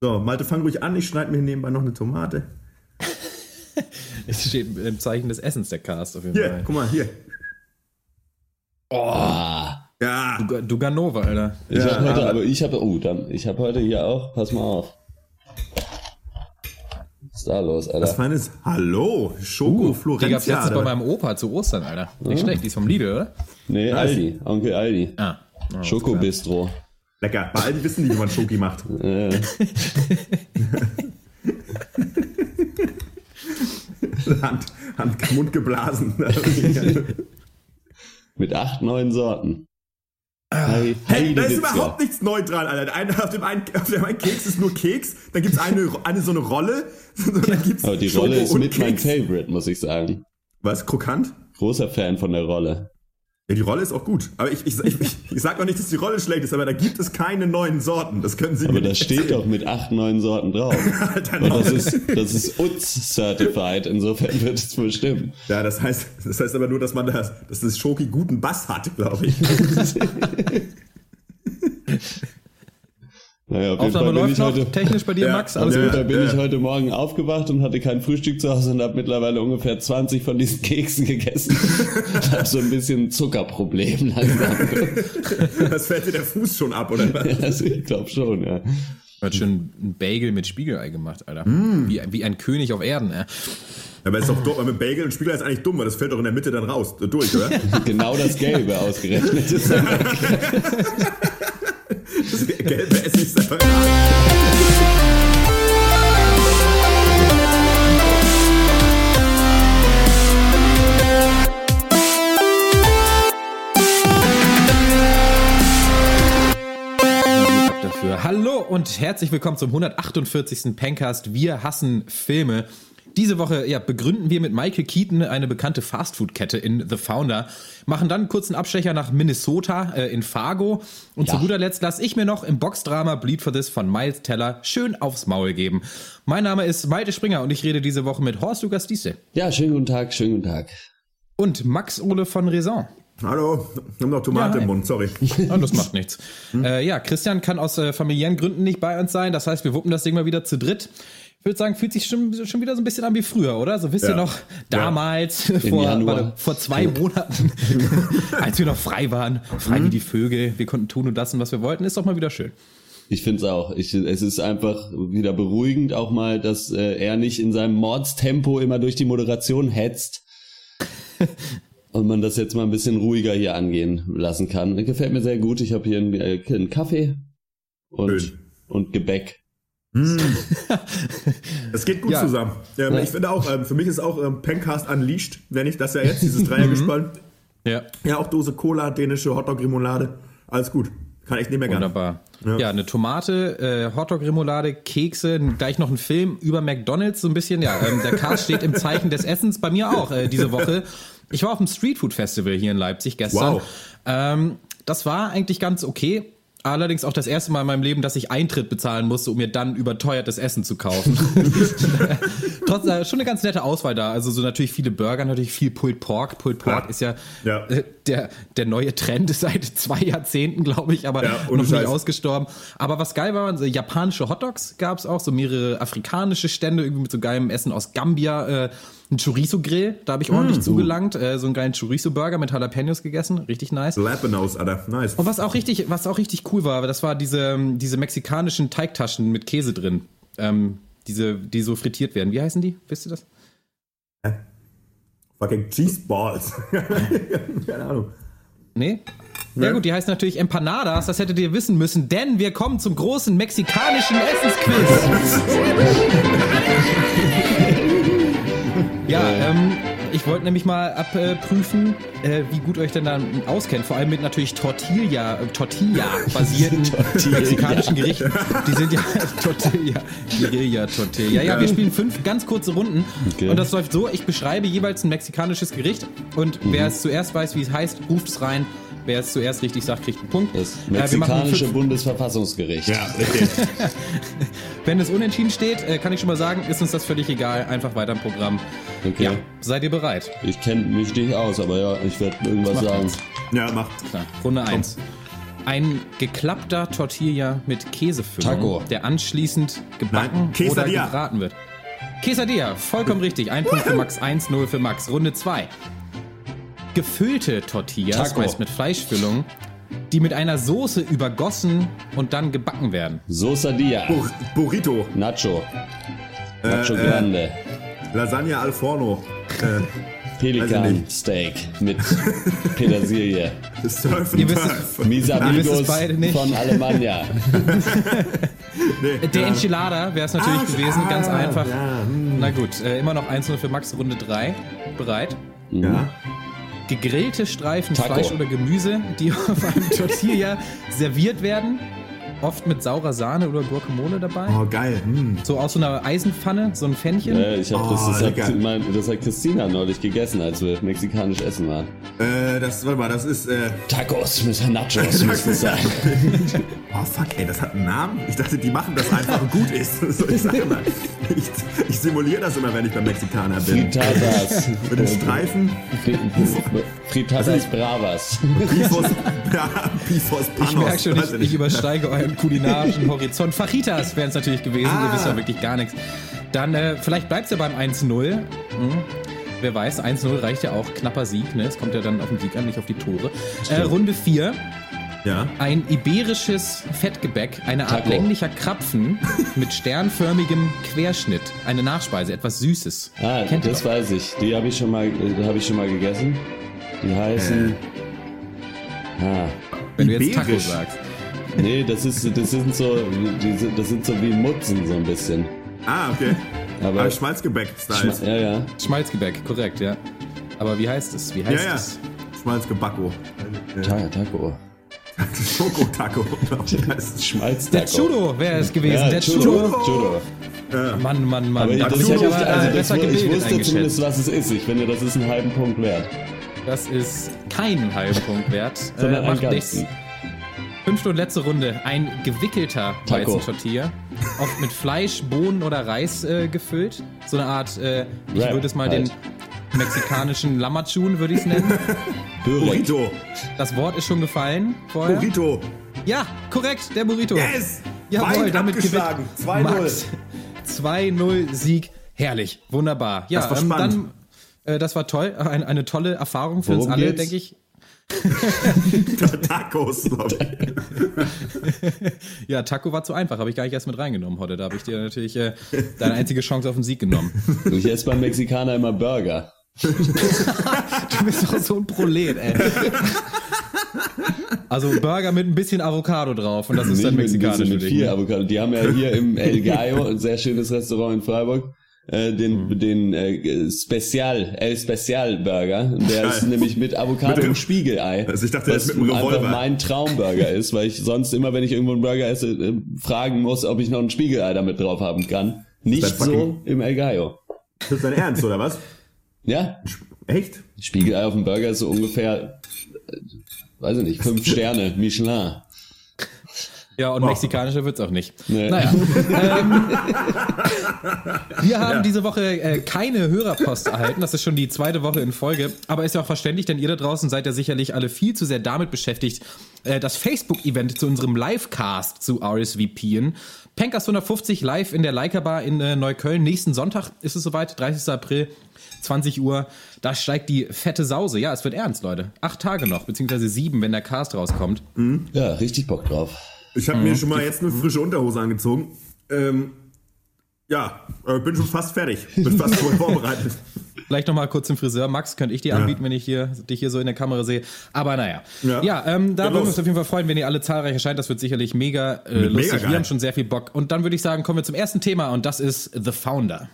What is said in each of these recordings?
So, Malte, fang ruhig an. Ich schneide mir nebenbei noch eine Tomate. es steht im Zeichen des Essens der Cast auf jeden Hier, Fall. guck mal, hier. Oh. Ja. Du, Duganova, Alter. Ich Ja, habe heute, aber- ich habe, oh, dann, ich habe heute hier auch, pass mal auf. Was ist da los, Das Alter? feines Hallo, Schoko Die gab's letztens bei meinem Opa zu Ostern, Alter. Nicht schlecht, die ist vom Lidl, oder? Nee, Aldi, Onkel Aldi. Ah. Oh, Schokobistro. Lecker. Bei Aldi wissen die, wie man Schoki macht. Hand, Hand, Mund geblasen. mit acht, neun Sorten. Hey, Ah. Hey, da ist überhaupt nichts neu dran, Alter. Eine, auf, dem einen, auf dem einen Keks ist nur Keks, dann gibt's eine, eine so eine Rolle, dann gibt's Aber die Rolle ist mit mein Keks. Favorite, muss ich sagen. Was, krokant? Großer Fan von der Rolle. Ja, die Rolle ist auch gut. Aber ich, ich, ich, ich, ich sag auch nicht, dass die Rolle schlecht ist, aber da gibt es keine neuen Sorten. Das können Sie Aber mir da steht erzählen. doch mit acht, neun Sorten drauf. Und das ist, das ist UTZ certified, insofern wird es wohl stimmen. Ja, das heißt, das heißt aber nur, dass man das, dass das Schoki guten Bass hat, glaube ich. Naja, auf Aufnahme läuft ich noch heute, technisch bei dir, Ja, Max. Alles Ja, gut? Fall bin ich ja. heute Morgen aufgewacht und hatte kein Frühstück zu Hause und habe mittlerweile ungefähr 20 von diesen Keksen gegessen. Ich habe so ein bisschen Zuckerproblem langsam. Das fällt dir der Fuß schon ab, oder was? Also ich glaube schon, ja. Hat schon ein Bagel mit Spiegelei gemacht, Alter. Wie, wie ein König auf Erden, ey. Aber ist doch dumm, weil mit Bagel und Spiegelei ist eigentlich dumm, weil das fällt doch in der Mitte dann raus, durch, oder? Genau das Gelbe ausgerechnet. Gelbe dafür. Hallo und herzlich willkommen zum 148. Pencast. Wir hassen Filme. Diese Woche ja, begründen wir mit Michael Keaton eine bekannte Fastfood-Kette in The Founder, machen dann einen kurzen Abstecher nach Minnesota äh, in Fargo und Ja. zu guter Letzt lasse ich mir noch im Boxdrama Bleed for This von Miles Teller schön aufs Maul geben. Mein Name ist Malte Springer und ich rede diese Woche mit Horst Lukas Diesse Ja, schönen guten Tag, schönen guten Tag. und Max Ole von Raison. Hallo, ich hab noch Tomate Ja, im. Mund, sorry. Oh, das macht nichts. Äh, ja, Christian kann aus äh, familiären Gründen nicht bei uns sein. Das heißt, wir wuppen das Ding mal wieder zu dritt. Ich würde sagen, fühlt sich schon, schon wieder so ein bisschen an wie früher, oder? So wisst ihr Ja. noch, damals, vor, Januar. warte, vor zwei Monaten, als wir noch frei waren, frei wie die Vögel, wir konnten tun und lassen, was wir wollten, ist doch mal wieder schön. Ich finde es auch. Ich, es ist einfach wieder beruhigend, auch mal, dass äh, er nicht in seinem Mordstempo immer durch die Moderation hetzt. Und man das jetzt mal ein bisschen ruhiger hier angehen lassen kann. Gefällt mir sehr gut. Ich habe hier einen, äh, einen Kaffee und, Schön. und Gebäck. Es geht gut Ja. zusammen. Ähm, Ja. Ich finde auch, ähm, für mich ist auch ähm, Pencast Unleashed, wenn ich das ja jetzt, dieses Dreiergespann. Ja, Ja, auch Dose Cola, dänische Hotdog-Remoulade. Alles gut. Kann echt nicht mehr gerne. wunderbar. Ja. Ja, eine Tomate, äh, Hotdog-Remoulade, Kekse, gleich noch ein Film über McDonalds, so ein bisschen. Ja, ähm, der Cast steht im Zeichen des Essens, bei mir auch äh, diese Woche. Ich war auf dem Street Food Festival hier in Leipzig gestern. Wow. Ähm, das war eigentlich ganz okay. Allerdings auch das erste Mal in meinem Leben, dass ich Eintritt bezahlen musste, um mir dann überteuertes Essen zu kaufen. Trotzdem äh, schon eine ganz nette Auswahl da. Also so natürlich viele Burger, natürlich viel Pulled Pork. Pulled Pork Ja. ist ja, Ja. Der, der neue Trend seit zwei Jahrzehnten, glaube ich, aber Ja, noch nicht ausgestorben. Aber was geil war, so japanische Hotdogs gab es auch, so mehrere afrikanische Stände, irgendwie mit so geilem Essen aus Gambia. Äh, ein Chorizo-Grill, da habe ich ordentlich zugelangt. Äh, so einen geilen Chorizo-Burger mit Jalapenos gegessen, richtig nice. Lapanos, Alter. Nice. Und was auch richtig, was auch richtig cool war, das war diese, diese mexikanischen Teigtaschen mit Käse drin. Ähm, diese, die so frittiert werden. Wie heißen die? Wisst ihr das? Fucking Cheese Balls. Keine Ahnung. Nee? Ja gut, die heißen natürlich Empanadas, das hättet ihr wissen müssen, denn wir kommen zum großen mexikanischen Essensquiz. ja, ähm, ich wollte nämlich mal abprüfen, äh, wie gut euch denn dann auskennt, vor allem mit natürlich Tortilla, äh, Tortilla-basierten mexikanischen Gerichten. Die sind ja Tortilla, Guerilla Tortilla. Ja, wir spielen fünf ganz kurze Runden Okay. und das läuft so, ich beschreibe jeweils ein mexikanisches Gericht und wer es zuerst weiß, wie es heißt, ruft es rein. Wer es zuerst richtig sagt, kriegt einen Punkt. Das Äh, mexikanische Bundesverfassungsgericht. Ja, richtig. Wenn es unentschieden steht, äh, kann ich schon mal sagen, ist uns das völlig egal. Einfach weiter im Programm. Okay. Ja, seid ihr bereit? Ich kenne mich nicht aus, aber ja, ich werde irgendwas sagen. nichts. Ja, mach. Klar. Runde 1. Ein geklappter Tortilla mit Käsefüllung, Taco. der anschließend gebacken Nein, oder gebraten wird. Quesadilla, vollkommen richtig. Ein Punkt für Max, 1-0 für Max. Runde 2. Gefüllte Tortillas, Taco. meist mit Fleischfüllung, die mit einer Soße übergossen und dann gebacken werden. Sosadia. Bur Burrito. Nacho. Nacho äh, Grande. Lasagne al forno. Äh, Pelikan. Steak mit Petersilie. Surf Ihr wisst Turf. Mis es Amigos beide nicht. von Alemannia. Nee, Der ja. Enchilada wäre es natürlich Ah, gewesen, ganz ah, einfach. ja, hm. Na gut, äh, immer noch 1-0 für Max, Runde 3. Bereit? Ja. Gegrillte Streifen Taco. Fleisch oder Gemüse, die auf einem Tortilla serviert werden. Oft mit saurer Sahne oder Guacamole dabei. Oh, geil. Hm. So aus so einer Eisenpfanne, so ein Pfännchen. Äh, ich hab, das, Oh, das, hat, lecker. mein, das hat Christina neulich gegessen, als wir mexikanisch essen waren. Äh, das, warte mal, das ist, äh, Tacos mit Nachos müssen es sein. oh fuck, ey, das hat einen Namen? Ich dachte, die machen das einfach und gut ist. So, ich sag mal, ich, ich simuliere das immer, wenn ich beim Mexikaner bin. Fritatas. Mit den Streifen, Fritatas Bravas. Pifos, ja, Pifos Panos. Ich merke schon, ich, ich übersteige euren kulinarischen Horizont. Fajitas wären es natürlich gewesen, ihr Ah. wisst ja wirklich gar nichts. Dann, äh, vielleicht bleibt es ja beim 1-0. Hm. Wer weiß, 1-0 reicht ja auch knapper Sieg. Ne? Es kommt ja dann auf den Sieg an, nicht auf die Tore. Äh, Runde 4. Ja. Ein iberisches Fettgebäck, eine Art Taco. länglicher Krapfen mit sternförmigem Querschnitt. Eine Nachspeise, etwas Süßes. Ah, Kennt das doch. weiß ich. Die habe ich schon mal, äh, habe ich schon mal gegessen. Die heißen. Ah, Wenn du jetzt Taco Iberisch. sagst. nee, das ist, das sind so, die sind, das sind so wie Mutzen so ein bisschen. Ah, okay. Aber Aber Schmalzgebäck-Style. Schma- ja, ja. Schmalzgebäck, korrekt, ja. Aber wie heißt es? Wie Ja, heißt ja. es? Schmalzgebacko. Ta Taco. Schokotaco. Der Judo wäre es gewesen. Ja, der Judo. Judo. Judo. Mann, Mann, Mann. Aber da das bin hätte ich aber also äh, das, besser ich gebildet wusste zumindest, was es ist. Ich finde, das ist einen halben Punkt wert. Das ist keinen halben Punkt wert. Sondern einen macht nichts. Fünfte und letzte Runde. Ein gewickelter. Weizentortilla. Oft mit Fleisch, Bohnen oder Reis äh, gefüllt. So eine Art, äh, ich würde es mal halt. den mexikanischen Lamachun, würde ich es nennen. Burrito. Das Wort ist schon gefallen vorher. Burrito. Ja, korrekt, der Burrito. Yes! Jawohl, Weit damit abgeschlagen. gewinnt 2-0. Max. 2-0 Sieg. Herrlich, wunderbar. Ja, Das war ähm, spannend. dann, äh, das war toll. Eine, eine tolle Erfahrung für uns Worum alle, geht's? denke ich. Tacos. Ja, Taco war zu einfach, habe ich gar nicht erst mit reingenommen heute. Da habe ich dir natürlich äh, deine einzige Chance auf den Sieg genommen. Ich esse beim Mexikaner immer Burger. Du bist doch so ein Prolet, ey. Also Burger mit ein bisschen Avocado drauf und das ist dann Nicht mit mexikanisch mit dich. viel ne? Avocado. Die haben ja hier im El Gallo, ein sehr schönes Restaurant in Freiburg, äh, den, Mhm. den äh, Special, El Special Burger. Der ist nämlich mit Avocado Mit dem- und Spiegelei. Also ich dachte, was ist mit einem einfach mein Traumburger ist, weil ich sonst immer, wenn ich irgendwo einen Burger esse, äh, fragen muss, ob ich noch ein Spiegelei damit drauf haben kann. Nicht so im El Gallo. Das ist dein Ernst, oder was? Ja, Echt? Spiegelei auf dem Burger ist so ungefähr, äh, weiß ich nicht, fünf Sterne, Michelin. Ja, und mexikanischer wird's auch nicht. Nee. Naja. ähm, wir haben diese Woche äh, keine Hörerpost erhalten. Das ist schon die zweite Woche in Folge. Aber ist ja auch verständlich, denn ihr da draußen seid ja sicherlich alle viel zu sehr damit beschäftigt, äh, das Facebook-Event zu unserem Livecast zu RSVPen. Pencast 150 live in der Leica Bar in äh, Neukölln. Nächsten Sonntag ist es soweit, 30. April. 20 Uhr, da steigt die fette Sause. Ja, es wird ernst, Leute. Acht Tage noch, beziehungsweise sieben, wenn der Cast rauskommt. Ja, richtig Bock drauf. Ich habe mir schon mal jetzt eine frische Unterhose angezogen. Ähm, ja, äh, bin schon fast fertig. Bin fast voll vorbereitet. Vielleicht noch mal kurz zum Friseur. Max, könnte ich dir anbieten, wenn ich hier, dich hier so in der Kamera sehe. Aber naja. Ja, Ja. ähm, da Ja, würden wir uns auf jeden Fall freuen, wenn ihr alle zahlreich erscheint. Das wird sicherlich mega äh, Mega lustig. geil. wir haben schon sehr viel Bock. Und dann würde ich sagen, kommen wir zum ersten Thema und das ist The Founder.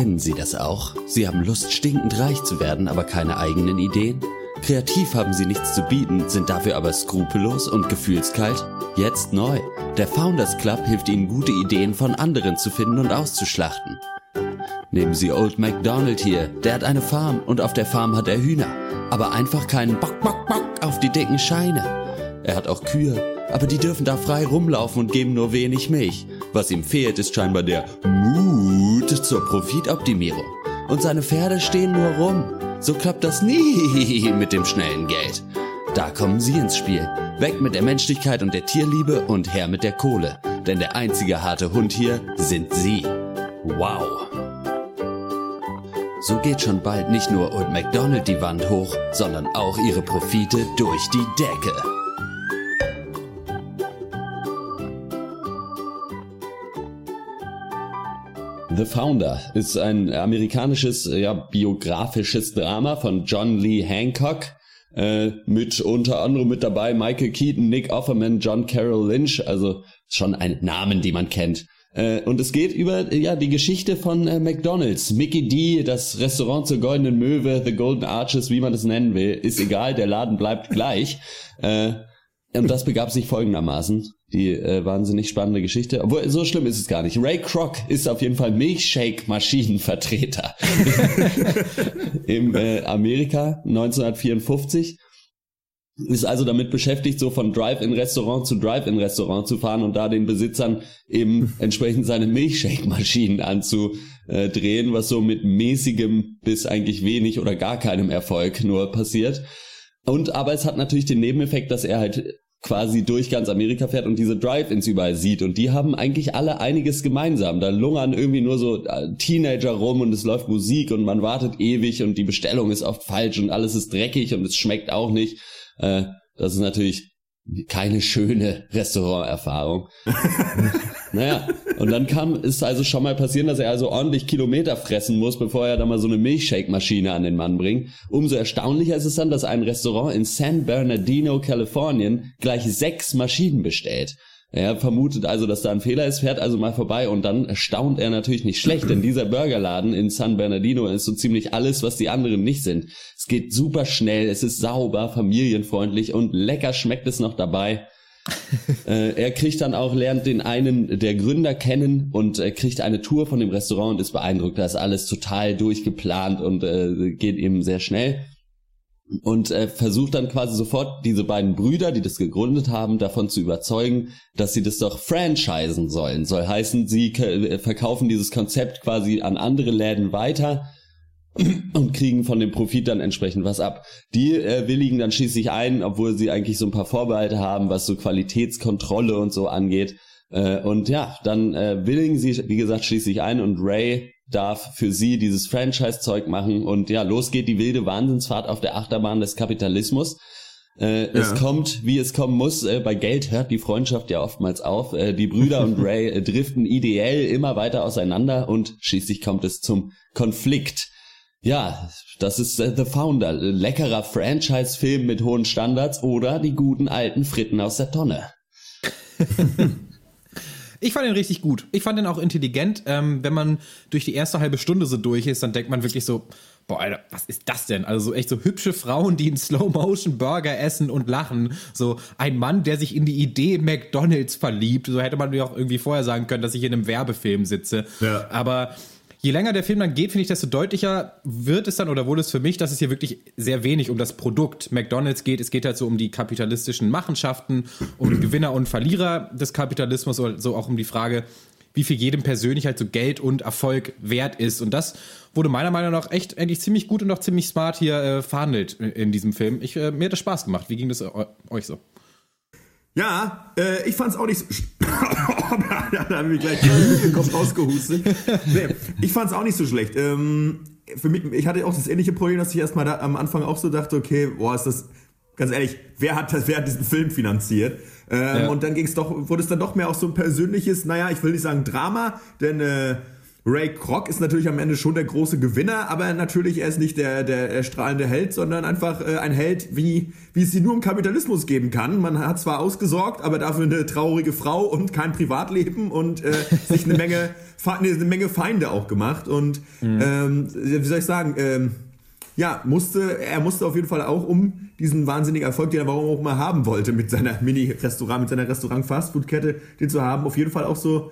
Kennen Sie das auch? Sie haben Lust, stinkend reich zu werden, aber keine eigenen Ideen? Kreativ haben Sie nichts zu bieten, sind dafür aber skrupellos und gefühlskalt? Jetzt neu. Der Founders Club hilft Ihnen, gute Ideen von anderen zu finden und auszuschlachten. Nehmen Sie Old MacDonald hier. Der hat eine Farm und auf der Farm hat er Hühner. Aber einfach keinen Bock, Bock, Bock auf die dicken Scheine. Er hat auch Kühe, aber die dürfen da frei rumlaufen und geben nur wenig Milch. Was ihm fehlt, ist scheinbar der Mut zur Profitoptimierung. und seine Pferde stehen nur rum. So klappt das nie mit dem schnellen Geld. Da kommen Sie ins Spiel. Weg mit der Menschlichkeit und der Tierliebe und her mit der Kohle. Denn der einzige harte Hund hier sind Sie. Wow. So geht schon bald nicht nur Old MacDonald die Wand hoch, sondern auch ihre Profite durch die Decke. The Founder ist ein amerikanisches, ja, biografisches Drama von John Lee Hancock. Äh, mit unter anderem mit dabei Michael Keaton, Nick Offerman, John Carroll Lynch, also schon ein Namen, die man kennt. Äh, und es geht über ja die Geschichte von äh, McDonald's, Mickey D, das Restaurant zur Goldenen Möwe, The Golden Arches, wie man es nennen will, ist egal, der Laden bleibt gleich. Äh, und das begab sich folgendermaßen. Die äh, wahnsinnig spannende Geschichte. Obwohl, so schlimm ist es gar nicht. Ray Kroc ist auf jeden Fall Milchshake-Maschinenvertreter. Im äh, Amerika 1954. Ist also damit beschäftigt, so von Drive-In-Restaurant zu Drive-In-Restaurant zu fahren und da den Besitzern eben entsprechend seine Milchshake-Maschinen anzudrehen, was so mit mäßigem bis eigentlich wenig oder gar keinem Erfolg nur passiert. Und aber es hat natürlich den Nebeneffekt, dass er halt quasi durch ganz Amerika fährt und diese Drive-Ins überall sieht. Und die haben eigentlich alle einiges gemeinsam. Da lungern irgendwie nur so äh, Teenager rum und es läuft Musik und man wartet ewig und die Bestellung ist oft falsch und alles ist dreckig und es schmeckt auch nicht. Äh, das ist natürlich keine schöne Restauranterfahrung. naja, und dann kam, ist also schon mal passieren, dass er also ordentlich Kilometer fressen muss, bevor er da mal so eine Milchshake-Maschine an den Mann bringt. Umso erstaunlicher ist es dann, dass ein Restaurant in San Bernardino, Kalifornien, gleich sechs Maschinen bestellt. Er vermutet also, dass da ein Fehler ist, fährt also mal vorbei und dann staunt er natürlich nicht schlecht, denn dieser Burgerladen in San Bernardino ist so ziemlich alles, was die anderen nicht sind. Es geht super schnell, es ist sauber, familienfreundlich und lecker schmeckt es noch dabei. äh, er kriegt dann auch, lernt den einen der Gründer kennen und äh, kriegt eine Tour von dem Restaurant und ist beeindruckt. Da ist alles total durchgeplant und äh, geht eben sehr schnell und äh, versucht dann quasi sofort diese beiden Brüder, die das gegründet haben, davon zu überzeugen, dass sie das doch franchisen sollen. Soll heißen, sie äh, verkaufen dieses Konzept quasi an andere Läden weiter und kriegen von dem Profit dann entsprechend was ab. Die äh, willigen dann schließlich ein, obwohl sie eigentlich so ein paar Vorbehalte haben, was so Qualitätskontrolle und so angeht. Äh, und ja, dann äh, willigen sie, wie gesagt, schließlich ein und Ray darf für sie dieses Franchise-Zeug machen und ja, los geht die wilde Wahnsinnsfahrt auf der Achterbahn des Kapitalismus. Äh, ja. Es kommt, wie es kommen muss. Äh, bei Geld hört die Freundschaft ja oftmals auf. Äh, die Brüder und Ray äh, driften ideell immer weiter auseinander und schließlich kommt es zum Konflikt. Ja, das ist äh, The Founder. Leckerer Franchise-Film mit hohen Standards oder die guten alten Fritten aus der Tonne. Ich fand ihn richtig gut. Ich fand ihn auch intelligent. Ähm, wenn man durch die erste halbe Stunde so durch ist, dann denkt man wirklich so, boah, Alter, was ist das denn? Also so echt so hübsche Frauen, die in Slow-Motion Burger essen und lachen. So ein Mann, der sich in die Idee McDonalds verliebt. So hätte man mir auch irgendwie vorher sagen können, dass ich in einem Werbefilm sitze. Ja. Aber je länger der Film dann geht, finde ich, desto deutlicher wird es dann oder wurde es für mich, dass es hier wirklich sehr wenig um das Produkt McDonalds geht. Es geht halt so um die kapitalistischen Machenschaften, um Gewinner und Verlierer des Kapitalismus, so auch um die Frage, wie viel jedem persönlich halt so Geld und Erfolg wert ist. Und das wurde meiner Meinung nach echt eigentlich ziemlich gut und auch ziemlich smart hier äh, verhandelt in, in diesem Film. Ich, äh, mir hat das Spaß gemacht. Wie ging das äh, euch so? Ja, äh, ich fand's auch nicht so. da haben wir gleich rausgehustet. Nee, ich fand's auch nicht so schlecht. Ähm, für mich, ich hatte auch das ähnliche Problem, dass ich erstmal da am Anfang auch so dachte, okay, boah, ist das, ganz ehrlich, wer hat das, wer hat diesen Film finanziert? Ähm, ja. Und dann ging's doch, wurde es dann doch mehr auch so ein persönliches, naja, ich will nicht sagen Drama, denn äh, Ray Kroc ist natürlich am Ende schon der große Gewinner, aber natürlich er ist nicht der, der, der strahlende Held, sondern einfach äh, ein Held, wie, wie es sie nur im Kapitalismus geben kann. Man hat zwar ausgesorgt, aber dafür eine traurige Frau und kein Privatleben und äh, sich eine Menge, eine Menge Feinde auch gemacht. Und mhm. ähm, wie soll ich sagen, ähm, ja, musste, er musste auf jeden Fall auch um diesen wahnsinnigen Erfolg, den er warum auch mal haben wollte mit seiner Mini-Restaurant, mit seiner Restaurant-Fastfood-Kette, den zu haben, auf jeden Fall auch so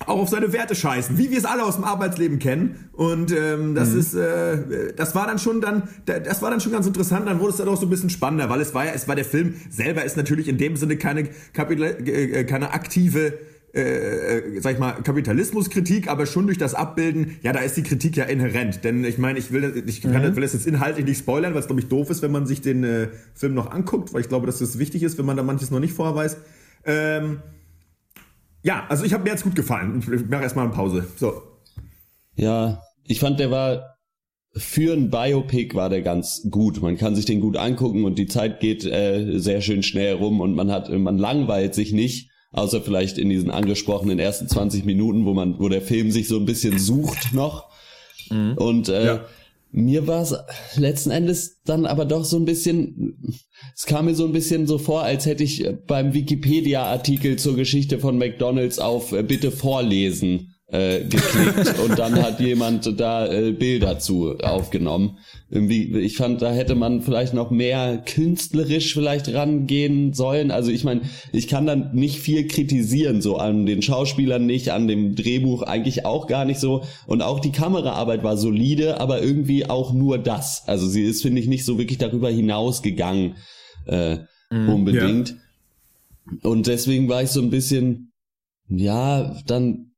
auch auf seine Werte scheißen, wie wir es alle aus dem Arbeitsleben kennen. Und ähm, das mhm. ist, äh, das war dann schon dann, das war dann schon ganz interessant. Dann wurde es dann auch so ein bisschen spannender, weil es war ja, es war der Film selber ist natürlich in dem Sinne keine Kapitel, äh, keine aktive äh, sag ich mal, Kapitalismuskritik, aber schon durch das Abbilden, ja, da ist die Kritik ja inhärent. Denn ich meine, ich will, ich kann, mhm. will das jetzt inhaltlich nicht spoilern, weil es, glaube ich, doof ist, wenn man sich den äh, Film noch anguckt, weil ich glaube, dass das wichtig ist, wenn man da manches noch nicht vorher weiß. Ähm, ja, also ich habe mir jetzt gut gefallen. Ich mache erstmal eine Pause. So. Ja, ich fand, der war für ein Biopic war der ganz gut. Man kann sich den gut angucken und die Zeit geht äh, sehr schön schnell rum und man hat, man langweilt sich nicht außer vielleicht in diesen angesprochenen ersten 20 Minuten, wo man, wo der Film sich so ein bisschen sucht noch. Mhm. Und äh, ja. Mir war es letzten Endes dann aber doch so ein bisschen, es kam mir so ein bisschen so vor, als hätte ich beim Wikipedia-Artikel zur Geschichte von McDonalds auf äh, Bitte vorlesen äh, geklickt und dann hat jemand da äh, Bilder zu aufgenommen. Irgendwie, ich fand, da hätte man vielleicht noch mehr künstlerisch vielleicht rangehen sollen. Also ich meine, ich kann dann nicht viel kritisieren, so an den Schauspielern nicht, an dem Drehbuch eigentlich auch gar nicht so. Und auch die Kameraarbeit war solide, aber irgendwie auch nur das. Also sie ist, finde ich, nicht so wirklich darüber hinausgegangen äh, mm, unbedingt. Ja. Und deswegen war ich so ein bisschen, ja, dann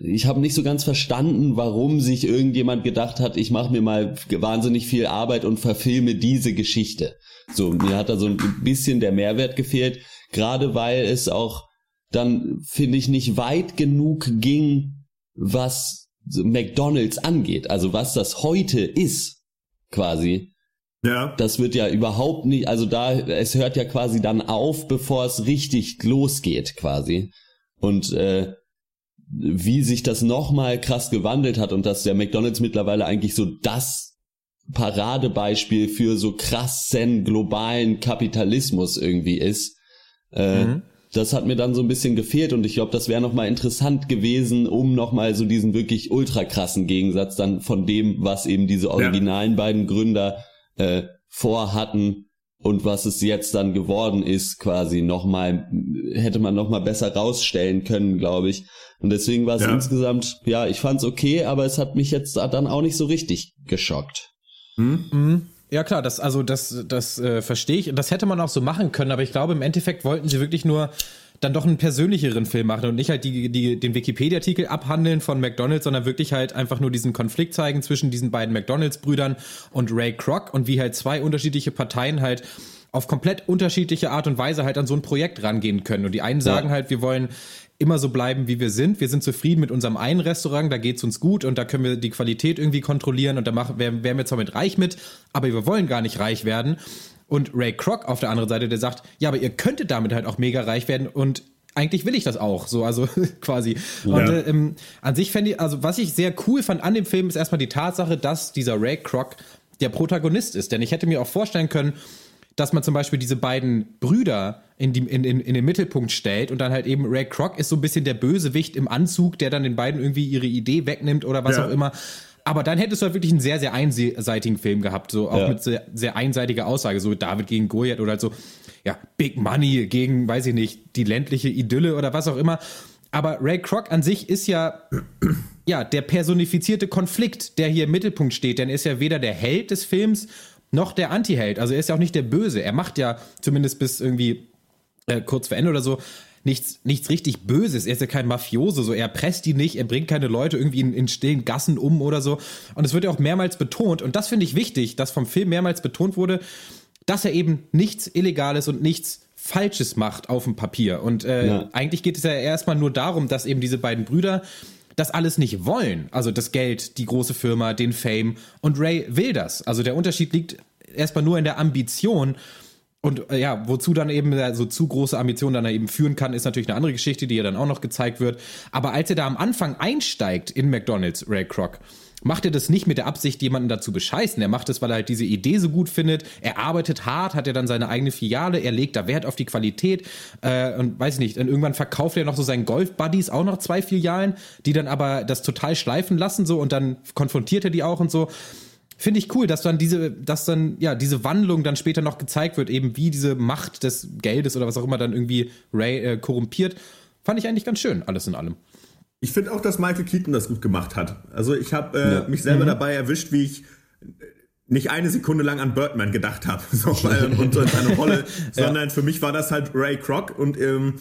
ich habe nicht so ganz verstanden, warum sich irgendjemand gedacht hat, ich mache mir mal wahnsinnig viel Arbeit und verfilme diese Geschichte. So, mir hat da so ein bisschen der Mehrwert gefehlt, gerade weil es auch dann, finde ich, nicht weit genug ging, was McDonalds angeht. Also was das heute ist, quasi. Ja. Das wird ja überhaupt nicht, also da, es hört ja quasi dann auf, bevor es richtig losgeht, quasi. Und äh, wie sich das nochmal krass gewandelt hat und dass der McDonald's mittlerweile eigentlich so das Paradebeispiel für so krassen globalen Kapitalismus irgendwie ist. Äh, mhm. Das hat mir dann so ein bisschen gefehlt und ich glaube, das wäre nochmal interessant gewesen, um nochmal so diesen wirklich ultra krassen Gegensatz dann von dem, was eben diese originalen ja. beiden Gründer äh, vorhatten, und was es jetzt dann geworden ist, quasi nochmal, hätte man nochmal besser rausstellen können, glaube ich. Und deswegen war es ja. insgesamt, ja, ich fand es okay, aber es hat mich jetzt dann auch nicht so richtig geschockt. Hm? Mhm. Ja klar, das also das das äh, verstehe ich. Das hätte man auch so machen können, aber ich glaube im Endeffekt wollten sie wirklich nur dann doch einen persönlicheren Film machen und nicht halt die, die, den Wikipedia-Artikel abhandeln von McDonalds, sondern wirklich halt einfach nur diesen Konflikt zeigen zwischen diesen beiden McDonalds-Brüdern und Ray Kroc und wie halt zwei unterschiedliche Parteien halt auf komplett unterschiedliche Art und Weise halt an so ein Projekt rangehen können. Und die einen sagen ja. halt, wir wollen immer so bleiben, wie wir sind. Wir sind zufrieden mit unserem einen Restaurant, da geht's uns gut und da können wir die Qualität irgendwie kontrollieren und da machen, wären wir zwar mit reich mit, aber wir wollen gar nicht reich werden. Und Ray Kroc auf der anderen Seite, der sagt, ja, aber ihr könntet damit halt auch mega reich werden und eigentlich will ich das auch, so, also quasi. Ja. Und äh, ähm, an sich fände ich, also was ich sehr cool fand an dem Film, ist erstmal die Tatsache, dass dieser Ray Kroc der Protagonist ist. Denn ich hätte mir auch vorstellen können, dass man zum Beispiel diese beiden Brüder in, die, in, in, in den Mittelpunkt stellt und dann halt eben Ray Kroc ist so ein bisschen der Bösewicht im Anzug, der dann den beiden irgendwie ihre Idee wegnimmt oder was ja. auch immer. Aber dann hättest du halt wirklich einen sehr, sehr einseitigen Film gehabt, so auch ja. mit sehr, sehr einseitiger Aussage, so David gegen Goliath oder halt so, ja, Big Money gegen, weiß ich nicht, die ländliche Idylle oder was auch immer. Aber Ray Kroc an sich ist ja, ja, der personifizierte Konflikt, der hier im Mittelpunkt steht, denn er ist ja weder der Held des Films noch der Anti-Held. Also er ist ja auch nicht der Böse. Er macht ja zumindest bis irgendwie äh, kurz vor Ende oder so nichts, nichts richtig Böses. Er ist ja kein Mafiose, so er presst die nicht, er bringt keine Leute irgendwie in, in stillen Gassen um oder so. Und es wird ja auch mehrmals betont, und das finde ich wichtig, dass vom Film mehrmals betont wurde, dass er eben nichts Illegales und nichts Falsches macht auf dem Papier. Und äh, ja. eigentlich geht es ja erstmal nur darum, dass eben diese beiden Brüder das alles nicht wollen. Also das Geld, die große Firma, den Fame. Und Ray will das. Also der Unterschied liegt erstmal nur in der Ambition. Und äh, ja, wozu dann eben so zu große Ambitionen dann eben führen kann, ist natürlich eine andere Geschichte, die ja dann auch noch gezeigt wird. Aber als er da am Anfang einsteigt in McDonald's, Ray Kroc, macht er das nicht mit der Absicht, jemanden dazu bescheißen. Er macht es, weil er halt diese Idee so gut findet. Er arbeitet hart, hat er dann seine eigene Filiale, er legt da Wert auf die Qualität äh, und weiß nicht, dann irgendwann verkauft er noch so seinen Golf-Buddies auch noch zwei Filialen, die dann aber das total schleifen lassen so und dann konfrontiert er die auch und so finde ich cool, dass dann diese, dass dann, ja, diese Wandlung dann später noch gezeigt wird, eben wie diese Macht des Geldes oder was auch immer dann irgendwie Ray äh, korrumpiert. Fand ich eigentlich ganz schön, alles in allem. Ich finde auch, dass Michael Keaton das gut gemacht hat. Also ich habe äh, ja. mich selber mhm. dabei erwischt, wie ich nicht eine Sekunde lang an Birdman gedacht habe so, und, und seine Rolle, sondern ja. für mich war das halt Ray Kroc und ähm,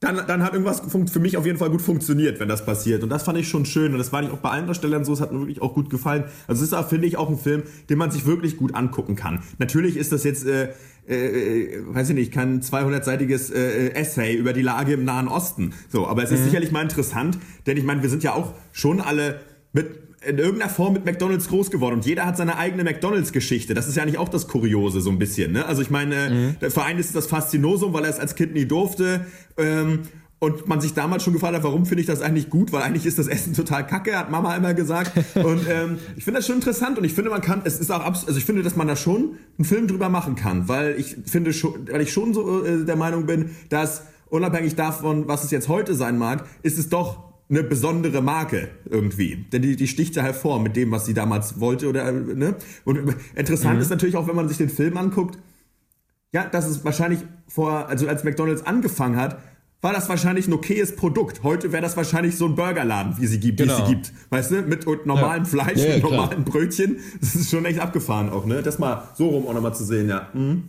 dann, dann hat irgendwas für mich auf jeden Fall gut funktioniert, wenn das passiert. Und das fand ich schon schön. Und das war nicht auch bei allen Darstellern so, es hat mir wirklich auch gut gefallen. Also es ist, finde ich, auch ein Film, den man sich wirklich gut angucken kann. Natürlich ist das jetzt, äh, äh, weiß ich nicht, kein 200-seitiges äh, Essay über die Lage im Nahen Osten. So, aber es ist mhm. sicherlich mal interessant, denn ich meine, wir sind ja auch schon alle mit in irgendeiner Form mit McDonalds groß geworden und jeder hat seine eigene McDonalds-Geschichte. Das ist ja eigentlich auch das Kuriose so ein bisschen. Ne? Also ich meine, mhm. der Verein ist das Faszinosum, weil er es als Kind nie durfte. Ähm, und man sich damals schon gefragt hat, warum finde ich das eigentlich gut, weil eigentlich ist das Essen total kacke, hat Mama immer gesagt. Und ähm, ich finde das schon interessant und ich finde, man kann, es ist auch also ich finde, dass man da schon einen Film drüber machen kann, weil ich finde schon, weil ich schon so äh, der Meinung bin, dass unabhängig davon, was es jetzt heute sein mag, ist es doch eine besondere Marke irgendwie. Denn die, die sticht ja hervor mit dem, was sie damals wollte oder, ne? Und interessant mhm. ist natürlich auch, wenn man sich den Film anguckt, ja, dass es wahrscheinlich vor, also als McDonalds angefangen hat, war das wahrscheinlich ein okayes Produkt. Heute wäre das wahrscheinlich so ein Burgerladen, wie sie gibt, genau. wie es sie gibt. Weißt du, mit normalem ja. Fleisch ja, und normalen Brötchen. Das ist schon echt abgefahren auch, ne? Das mal so rum auch nochmal zu sehen, ja. Mhm.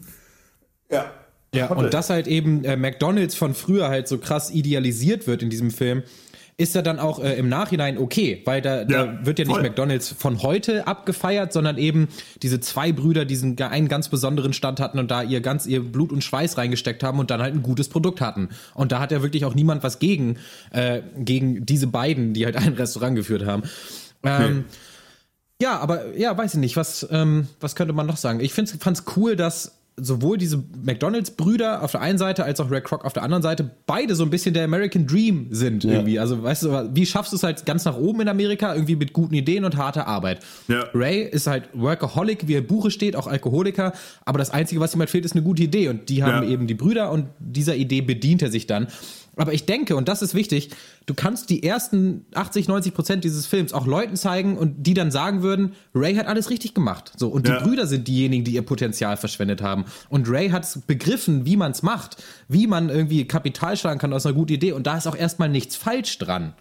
Ja. Ja, und dass halt eben äh, McDonalds von früher halt so krass idealisiert wird in diesem Film, ist ja dann auch äh, im Nachhinein okay, weil da, ja, da wird ja nicht voll. McDonalds von heute abgefeiert, sondern eben diese zwei Brüder diesen einen ganz besonderen Stand hatten und da ihr ganz ihr Blut und Schweiß reingesteckt haben und dann halt ein gutes Produkt hatten. Und da hat ja wirklich auch niemand was gegen, äh, gegen diese beiden, die halt ein Restaurant geführt haben. Ähm, nee. Ja, aber ja, weiß ich nicht, was, ähm, was könnte man noch sagen? Ich fand es cool, dass sowohl diese McDonalds-Brüder auf der einen Seite als auch Ray Kroc auf der anderen Seite beide so ein bisschen der American Dream sind ja. irgendwie. Also weißt du, wie schaffst du es halt ganz nach oben in Amerika? Irgendwie mit guten Ideen und harter Arbeit. Ja. Ray ist halt Workaholic, wie er Buche steht, auch Alkoholiker. Aber das Einzige, was ihm halt fehlt, ist eine gute Idee. Und die haben ja. eben die Brüder und dieser Idee bedient er sich dann. Aber ich denke, und das ist wichtig, du kannst die ersten 80, 90 Prozent dieses Films auch Leuten zeigen und die dann sagen würden, Ray hat alles richtig gemacht. So, und ja. die Brüder sind diejenigen, die ihr Potenzial verschwendet haben. Und Ray hat begriffen, wie man es macht, wie man irgendwie Kapital schlagen kann aus einer guten Idee. Und da ist auch erstmal nichts falsch dran.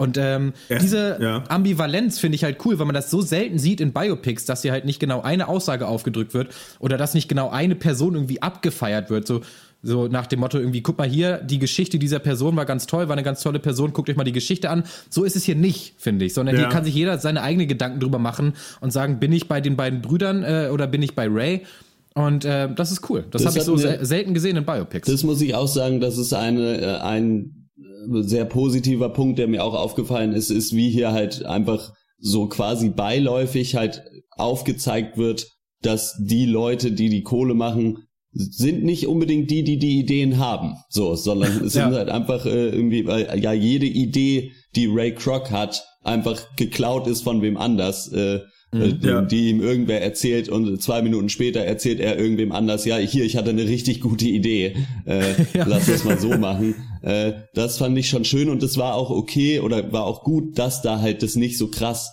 Und ähm, ja, diese ja. Ambivalenz finde ich halt cool, weil man das so selten sieht in Biopics, dass hier halt nicht genau eine Aussage aufgedrückt wird oder dass nicht genau eine Person irgendwie abgefeiert wird. So, so nach dem Motto irgendwie, guck mal hier, die Geschichte dieser Person war ganz toll, war eine ganz tolle Person, guckt euch mal die Geschichte an. So ist es hier nicht, finde ich, sondern ja. hier kann sich jeder seine eigenen Gedanken drüber machen und sagen, bin ich bei den beiden Brüdern äh, oder bin ich bei Ray? Und äh, das ist cool. Das, das habe ich so mir, selten gesehen in Biopics. Das muss ich auch sagen, das ist eine, äh, ein äh, sehr positiver Punkt, der mir auch aufgefallen ist, ist, wie hier halt einfach so quasi beiläufig halt aufgezeigt wird, dass die Leute, die die Kohle machen, sind nicht unbedingt die, die die Ideen haben, so, sondern es ja. sind halt einfach äh, irgendwie, weil ja jede Idee, die Ray Kroc hat, einfach geklaut ist von wem anders, äh, mhm, äh, ja. die ihm irgendwer erzählt und zwei Minuten später erzählt er irgendwem anders, ja, hier, ich hatte eine richtig gute Idee, äh, ja. lass das mal so machen. Äh, das fand ich schon schön und es war auch okay oder war auch gut, dass da halt das nicht so krass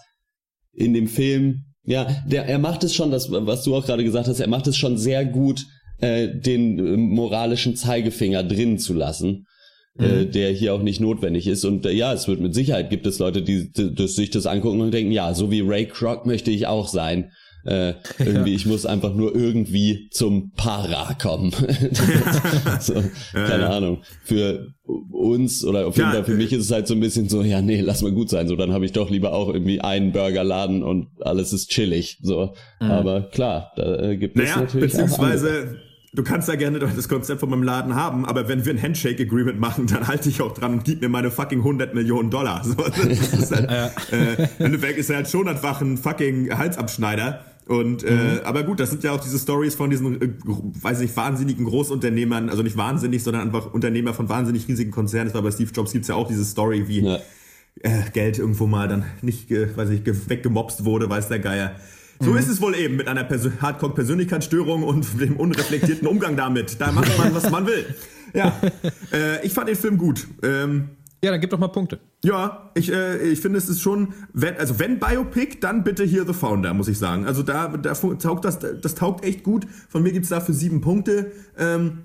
in dem Film ja, der, er macht es schon, das, was du auch gerade gesagt hast, er macht es schon sehr gut, äh, den äh, moralischen Zeigefinger drin zu lassen. Äh, mhm. Äh, der hier auch nicht notwendig ist. Und äh, ja, es wird mit Sicherheit gibt es Leute, die, die, die sich das angucken und denken, ja, so wie Ray Kroc möchte ich auch sein. Äh, irgendwie, ja. ich muss einfach nur irgendwie zum Para kommen. so, keine ja. Ahnung. Für uns oder auf jeden Fall für mich ist es halt so ein bisschen so, ja, nee, lass mal gut sein. So, dann habe ich doch lieber auch irgendwie einen Burgerladen und alles ist chillig. So, mhm. aber klar, da äh, gibt naja, es natürlich beziehungsweise du kannst ja gerne das Konzept von meinem Laden haben, aber wenn wir ein Handshake-Agreement machen, dann halte ich auch dran und gib mir meine fucking 100 Millionen Dollar. So, das ist halt, ja. äh, Endeffekt ist er halt schon einfach ein fucking Halsabschneider. Und äh, mhm. aber gut, das sind ja auch diese Stories von diesen, äh, weiß nicht, wahnsinnigen Großunternehmern, also nicht wahnsinnig, sondern einfach Unternehmer von wahnsinnig riesigen Konzernen. Das war bei Steve Jobs gibt's ja auch diese Story, wie ja. äh, Geld irgendwo mal dann nicht, äh, weiß ich, weggemobst wurde, weiß der Geier. So mhm. ist es wohl eben mit einer Persön Hardcore-Persönlichkeitsstörung und dem unreflektierten Umgang damit. Da macht man, was man will. Ja, äh, ich fand den Film gut. Ähm, ja, dann gib doch mal Punkte. Ja, ich, äh, ich finde, es ist schon, wenn, also wenn Biopic, dann bitte hier The Founder, muss ich sagen. Also da, da taugt das, das taugt echt gut. Von mir gibt's dafür sieben Punkte. Ähm,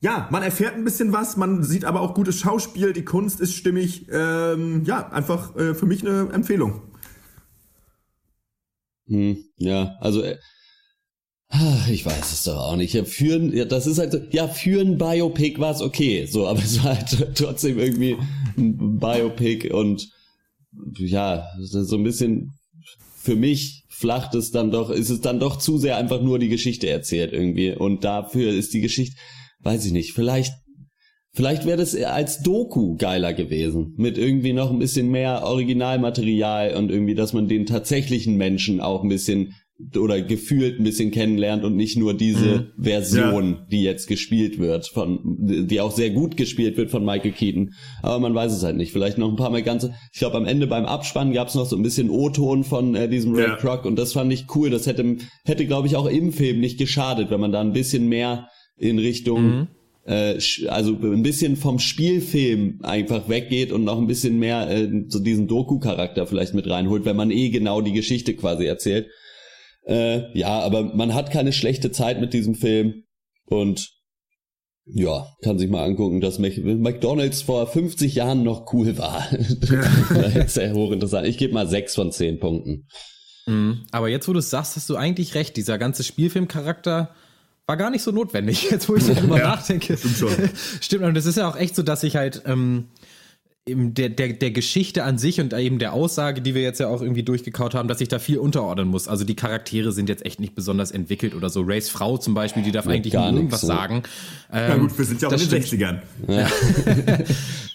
ja, man erfährt ein bisschen was, man sieht aber auch gutes Schauspiel, die Kunst ist stimmig. Ähm, ja, einfach äh, für mich eine Empfehlung. Hm, ja, also äh, Ach, Ich weiß es doch auch nicht. Ja, Führen, ja, das ist halt so, ja, für ein Biopic war es okay, so, aber es war halt trotzdem irgendwie ein Biopic und ja, so ein bisschen für mich flacht es dann doch, ist es dann doch zu sehr einfach nur die Geschichte erzählt irgendwie und dafür ist die Geschichte, weiß ich nicht, vielleicht Vielleicht wäre das als Doku geiler gewesen. Mit irgendwie noch ein bisschen mehr Originalmaterial und irgendwie, dass man den tatsächlichen Menschen auch ein bisschen oder gefühlt ein bisschen kennenlernt und nicht nur diese Mhm. Version, Ja. die jetzt gespielt wird, von, die auch sehr gut gespielt wird von Michael Keaton. Aber man weiß es halt nicht. Vielleicht noch ein paar Mal ganze. Ich glaube, am Ende beim Abspann gab es noch so ein bisschen O-Ton von äh, diesem Ray Ja. Kroc und das fand ich cool. Das hätte, hätte glaube ich, auch im Film nicht geschadet, wenn man da ein bisschen mehr in Richtung äh, also ein bisschen vom Spielfilm einfach weggeht und noch ein bisschen mehr äh, so diesen Doku-Charakter vielleicht mit reinholt, wenn man eh genau die Geschichte quasi erzählt. Äh, ja, aber man hat keine schlechte Zeit mit diesem Film und ja, kann sich mal angucken, dass McDonalds vor 50 Jahren noch cool war. sehr hochinteressant. Ich gebe mal sechs von zehn Punkten. Mhm. Aber jetzt, wo du es sagst, hast du eigentlich recht. Dieser ganze Spielfilmcharakter war gar nicht so notwendig. Jetzt, wo ich darüber Ja, nachdenke. stimmt schon. Stimmt, und das ist ja auch echt so, dass ich halt ähm, eben der, der, der Geschichte an sich und eben der Aussage, die wir jetzt ja auch irgendwie durchgekaut haben, dass ich da viel unterordnen muss. Also die Charaktere sind jetzt echt nicht besonders entwickelt oder so. Rays Frau zum Beispiel, die darf Ja, eigentlich gar irgendwas ne? sagen. Na Ähm, gut, wir sind ja auch in den stimmt. 60ern.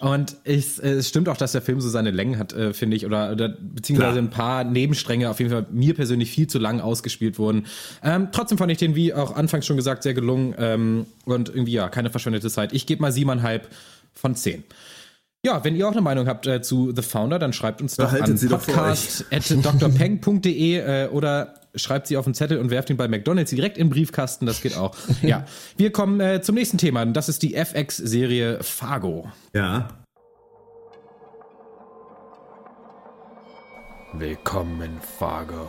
Und ich, es stimmt auch, dass der Film so seine Längen hat, äh, finde ich, oder, oder beziehungsweise Klar. ein paar Nebenstränge auf jeden Fall mir persönlich viel zu lang ausgespielt wurden. Ähm, trotzdem fand ich den, wie auch anfangs schon gesagt, sehr gelungen ähm, und irgendwie ja, keine verschwendete Zeit. Ich gebe mal siebeneinhalb von zehn. Ja, wenn ihr auch eine Meinung habt äh, zu The Founder, dann schreibt uns doch Behaltet an sie doch für podcast.drpeng.de äh, oder schreibt sie auf einen Zettel und werft ihn bei McDonalds direkt in den Briefkasten, das geht auch. ja, wir kommen äh, zum nächsten Thema, und das ist die FX-Serie Fargo. Ja. Willkommen in Fargo,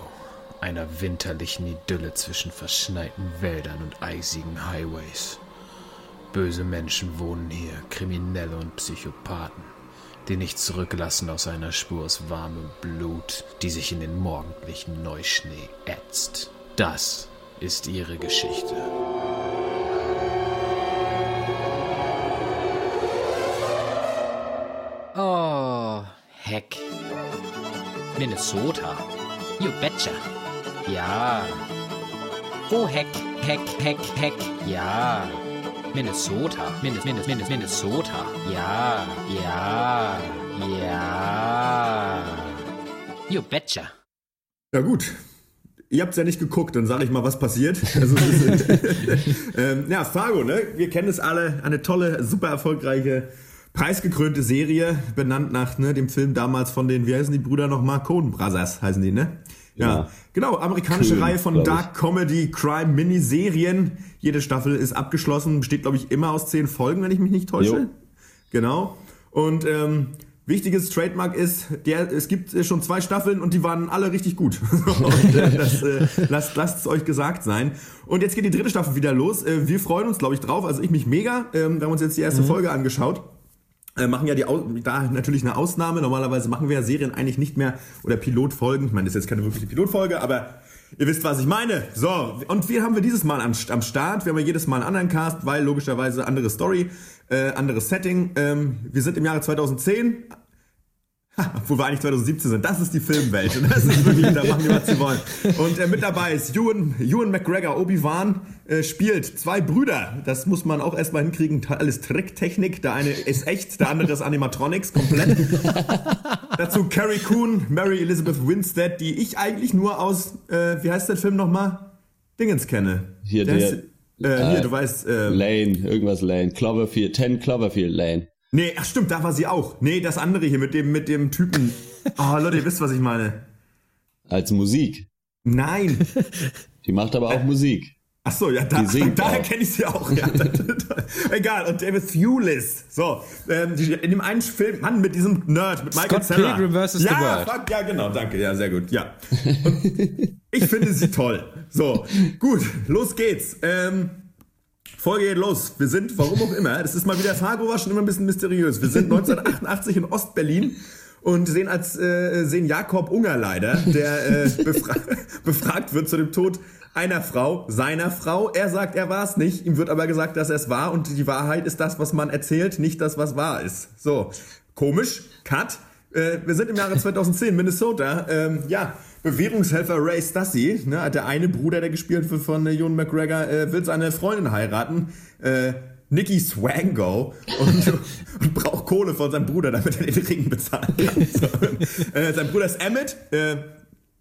einer winterlichen Idylle zwischen verschneiten Wäldern und eisigen Highways. Böse Menschen wohnen hier, Kriminelle und Psychopathen, die nichts zurücklassen aus einer Spur aus warmem Blut, die sich in den morgendlichen Neuschnee ätzt. Das ist ihre Geschichte. Oh, heck. Minnesota. You betcha. Ja. Oh, heck, heck, heck, heck. Ja. Minnesota. Minnes, Minnes, Minnes, Minnesota. Ja. Ja. Ja. You betcha. Ja gut. Ihr habt's ja nicht geguckt, dann sage ich mal, was passiert. Also, es ähm, ja, Fargo, ne? Wir kennen es alle. Eine tolle, super erfolgreiche, preisgekrönte Serie, benannt nach ne, dem Film damals von den, wie heißen die Brüder nochmal? Coen Brothers heißen die, ne? Ja, genau. Amerikanische Coen, Reihe von. Dark Comedy, Crime, Miniserien. Jede Staffel ist abgeschlossen, besteht, glaube ich, immer aus zehn Folgen, wenn ich mich nicht täusche. Jo. Genau. Und ähm, wichtiges Trademark ist, der, es gibt äh, schon zwei Staffeln und die waren alle richtig gut. und, äh, das, äh, lasst, lasst es euch gesagt sein. Und jetzt geht die dritte Staffel wieder los. Äh, wir freuen uns, glaube ich, drauf. Also ich mich mega. Ähm, wir haben uns jetzt die erste Folge angeschaut. Äh, machen ja die da natürlich eine Ausnahme. Normalerweise machen wir ja Serien eigentlich nicht mehr oder Pilotfolgen. Ich meine, das ist jetzt keine wirkliche Pilotfolge, aber ihr wisst, was ich meine. So, und wen haben wir dieses Mal am, am Start? Wir haben ja jedes Mal einen anderen Cast, weil logischerweise andere Story, äh, anderes Setting. Ähm, wir sind im Jahre 2010. Ha, Obwohl wir eigentlich 2017 sind. Das ist die Filmwelt. Und das ist wirklich, da machen die, was sie wollen. Und äh, mit dabei ist Ewan, Ewan McGregor, Obi-Wan, äh, spielt zwei Brüder. Das muss man auch erstmal hinkriegen. Alles Tricktechnik. Der eine ist echt, der andere ist Animatronics, komplett. Dazu Carrie Coon, Mary Elizabeth Winstead, die ich eigentlich nur aus, äh, wie heißt der Film nochmal? Dingens kenne. Hier der der- ist, äh, hier, du weißt, äh, Lane, irgendwas Lane. Cloverfield, 10 Cloverfield Lane. Nee, ach stimmt, da war sie auch. Nee, das andere hier mit dem, mit dem Typen. Oh, Leute, ihr wisst, was ich meine. Als Musik. Nein. Die macht aber auch Musik. Ach so, ja, da, daher auch. kenne ich sie auch. Ja, da, da, da. Egal, und David Thewlis. So, ähm, die, in dem einen Film, Mann, mit diesem Nerd, mit Michael Scott Cera. Pilgrim vs. ja, The World. Fuck, ja, genau, danke, ja, sehr gut, ja. Und ich finde sie toll. So, gut, los geht's. Ähm, Folge geht los. Wir sind, warum auch immer, das ist mal wieder, Fargo war schon immer ein bisschen mysteriös. Wir sind 1988 in Ostberlin und sehen als äh, sehen Jakob Ungerleider, der äh, befra befragt wird zu dem Tod einer Frau, seiner Frau. Er sagt, er war es nicht. Ihm wird aber gesagt, dass er es war. Und die Wahrheit ist das, was man erzählt, nicht das, was wahr ist. So, komisch. Cut. Äh, wir sind im Jahre 2010, Minnesota. Ähm, ja, Bewährungshelfer Ray Stassi, ne, der eine Bruder, der gespielt wird von äh, Ewan McGregor, äh, will seine Freundin heiraten. Äh, Nicky Swango und, und braucht Kohle von seinem Bruder, damit er den Ring bezahlen kann. So. Äh, sein Bruder ist Emmett. Äh,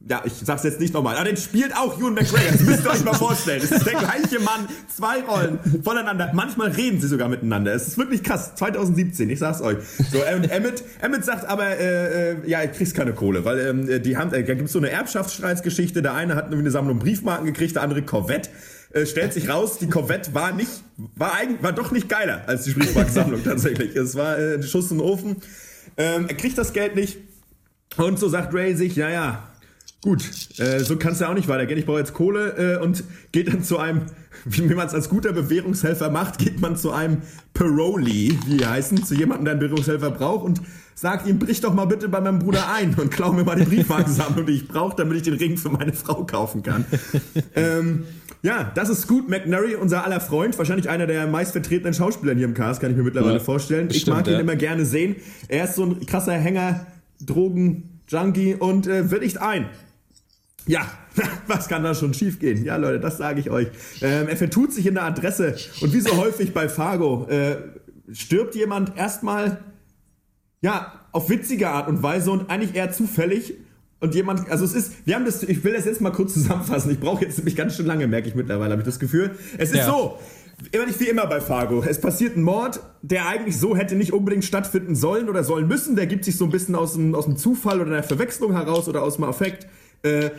ja, ich sag's jetzt nicht nochmal, aber den spielt auch Ewan McGregor. Das müsst ihr euch mal vorstellen. Es ist der gleiche Mann, zwei Rollen voneinander. Manchmal reden sie sogar miteinander. Es ist wirklich krass. 2017, ich sag's euch. So, und Emmett, Emmett sagt aber, äh, äh, ja, er kriegst keine Kohle, weil ähm, die haben, äh, da gibt's so eine Erbschaftsstreitsgeschichte. Der eine hat eine Sammlung Briefmarken gekriegt, der andere Corvette. Äh, stellt sich raus, die Corvette war nicht, war eigentlich, war doch nicht geiler als die Briefmarkensammlung tatsächlich. Es war äh, ein Schuss in den Ofen. Ähm, er kriegt das Geld nicht. Und so sagt Ray sich, ja, ja, Gut, äh, so kann es ja auch nicht weitergehen. Ich brauche jetzt Kohle äh, und geht dann zu einem, wie man es als guter Bewährungshelfer macht, geht man zu einem Parolee, wie die heißen, zu jemandem, der einen Bewährungshelfer braucht und sagt ihm, brich doch mal bitte bei meinem Bruder ein und klau mir mal die Briefmarkensammlung, die ich brauche, damit ich den Ring für meine Frau kaufen kann. ähm, ja, das ist Scoot McNary, unser aller Freund, wahrscheinlich einer der meistvertretenen Schauspieler hier im Cast, kann ich mir mittlerweile Ja, vorstellen. Ich stimmt, mag ihn ja. immer gerne sehen. Er ist so ein krasser Hänger, Drogen, Junkie und äh, willigt ein. Ja, was kann da schon schiefgehen? Ja, Leute, das sage ich euch. Ähm, er vertut sich in der Adresse und wie so häufig bei Fargo äh, stirbt jemand erstmal ja auf witzige Art und Weise und eigentlich eher zufällig und jemand, also es ist, wir haben das, ich will das jetzt mal kurz zusammenfassen. Ich brauche jetzt nämlich ganz schön lange, merke ich mittlerweile, habe ich das Gefühl. Es ist Ja. so, immer nicht wie immer bei Fargo. Es passiert ein Mord, der eigentlich so hätte nicht unbedingt stattfinden sollen oder sollen müssen. Der gibt sich so ein bisschen aus dem, aus dem Zufall oder der Verwechslung heraus oder aus dem Affekt. Äh,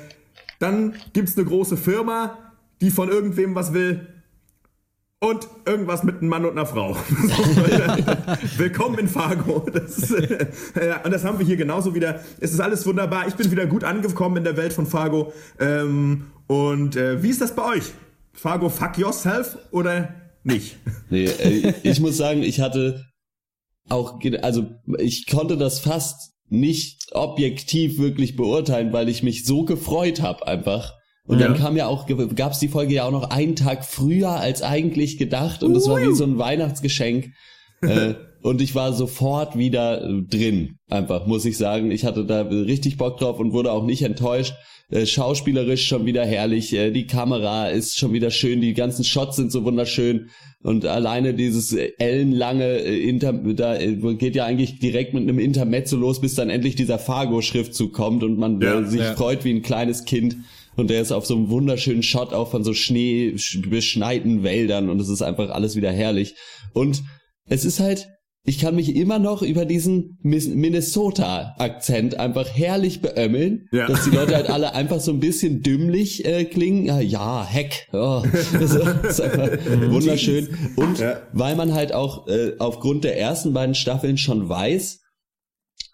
dann gibt's eine große Firma, die von irgendwem was will. Und irgendwas mit einem Mann und einer Frau. Willkommen in Fargo. Das ist, äh, und das haben wir hier genauso wieder. Es ist alles wunderbar. Ich bin wieder gut angekommen in der Welt von Fargo. Ähm, und äh, wie ist das bei euch? Fargo fuck yourself oder nicht? Nee, äh, ich muss sagen, ich hatte auch, also ich konnte das fast nicht objektiv wirklich beurteilen, weil ich mich so gefreut habe einfach. Und dann Ja. kam ja auch, gab es die Folge ja auch noch einen Tag früher als eigentlich gedacht und es war wie so ein Weihnachtsgeschenk. äh, und ich war sofort wieder äh, drin, einfach, muss ich sagen. Ich hatte da richtig Bock drauf und wurde auch nicht enttäuscht. Äh, schauspielerisch schon wieder herrlich, äh, die Kamera ist schon wieder schön, die ganzen Shots sind so wunderschön und alleine dieses ellenlange äh, Inter, da geht ja eigentlich direkt mit einem Intermezzo los, bis dann endlich dieser Fargo-Schriftzug kommt und man Ja, sich ja. freut wie ein kleines Kind. Und der ist auf so einem wunderschönen Shot auch von so Schnee sch- beschneiten Wäldern und es ist einfach alles wieder herrlich. Und es ist halt, ich kann mich immer noch über diesen Minnesota-Akzent einfach herrlich beömmeln, Ja. dass die Leute halt alle einfach so ein bisschen dümmlich äh, klingen. Ja, ja, Heck. Oh. Das ist einfach wunderschön. Und Ja. weil man halt auch äh, aufgrund der ersten beiden Staffeln schon weiß,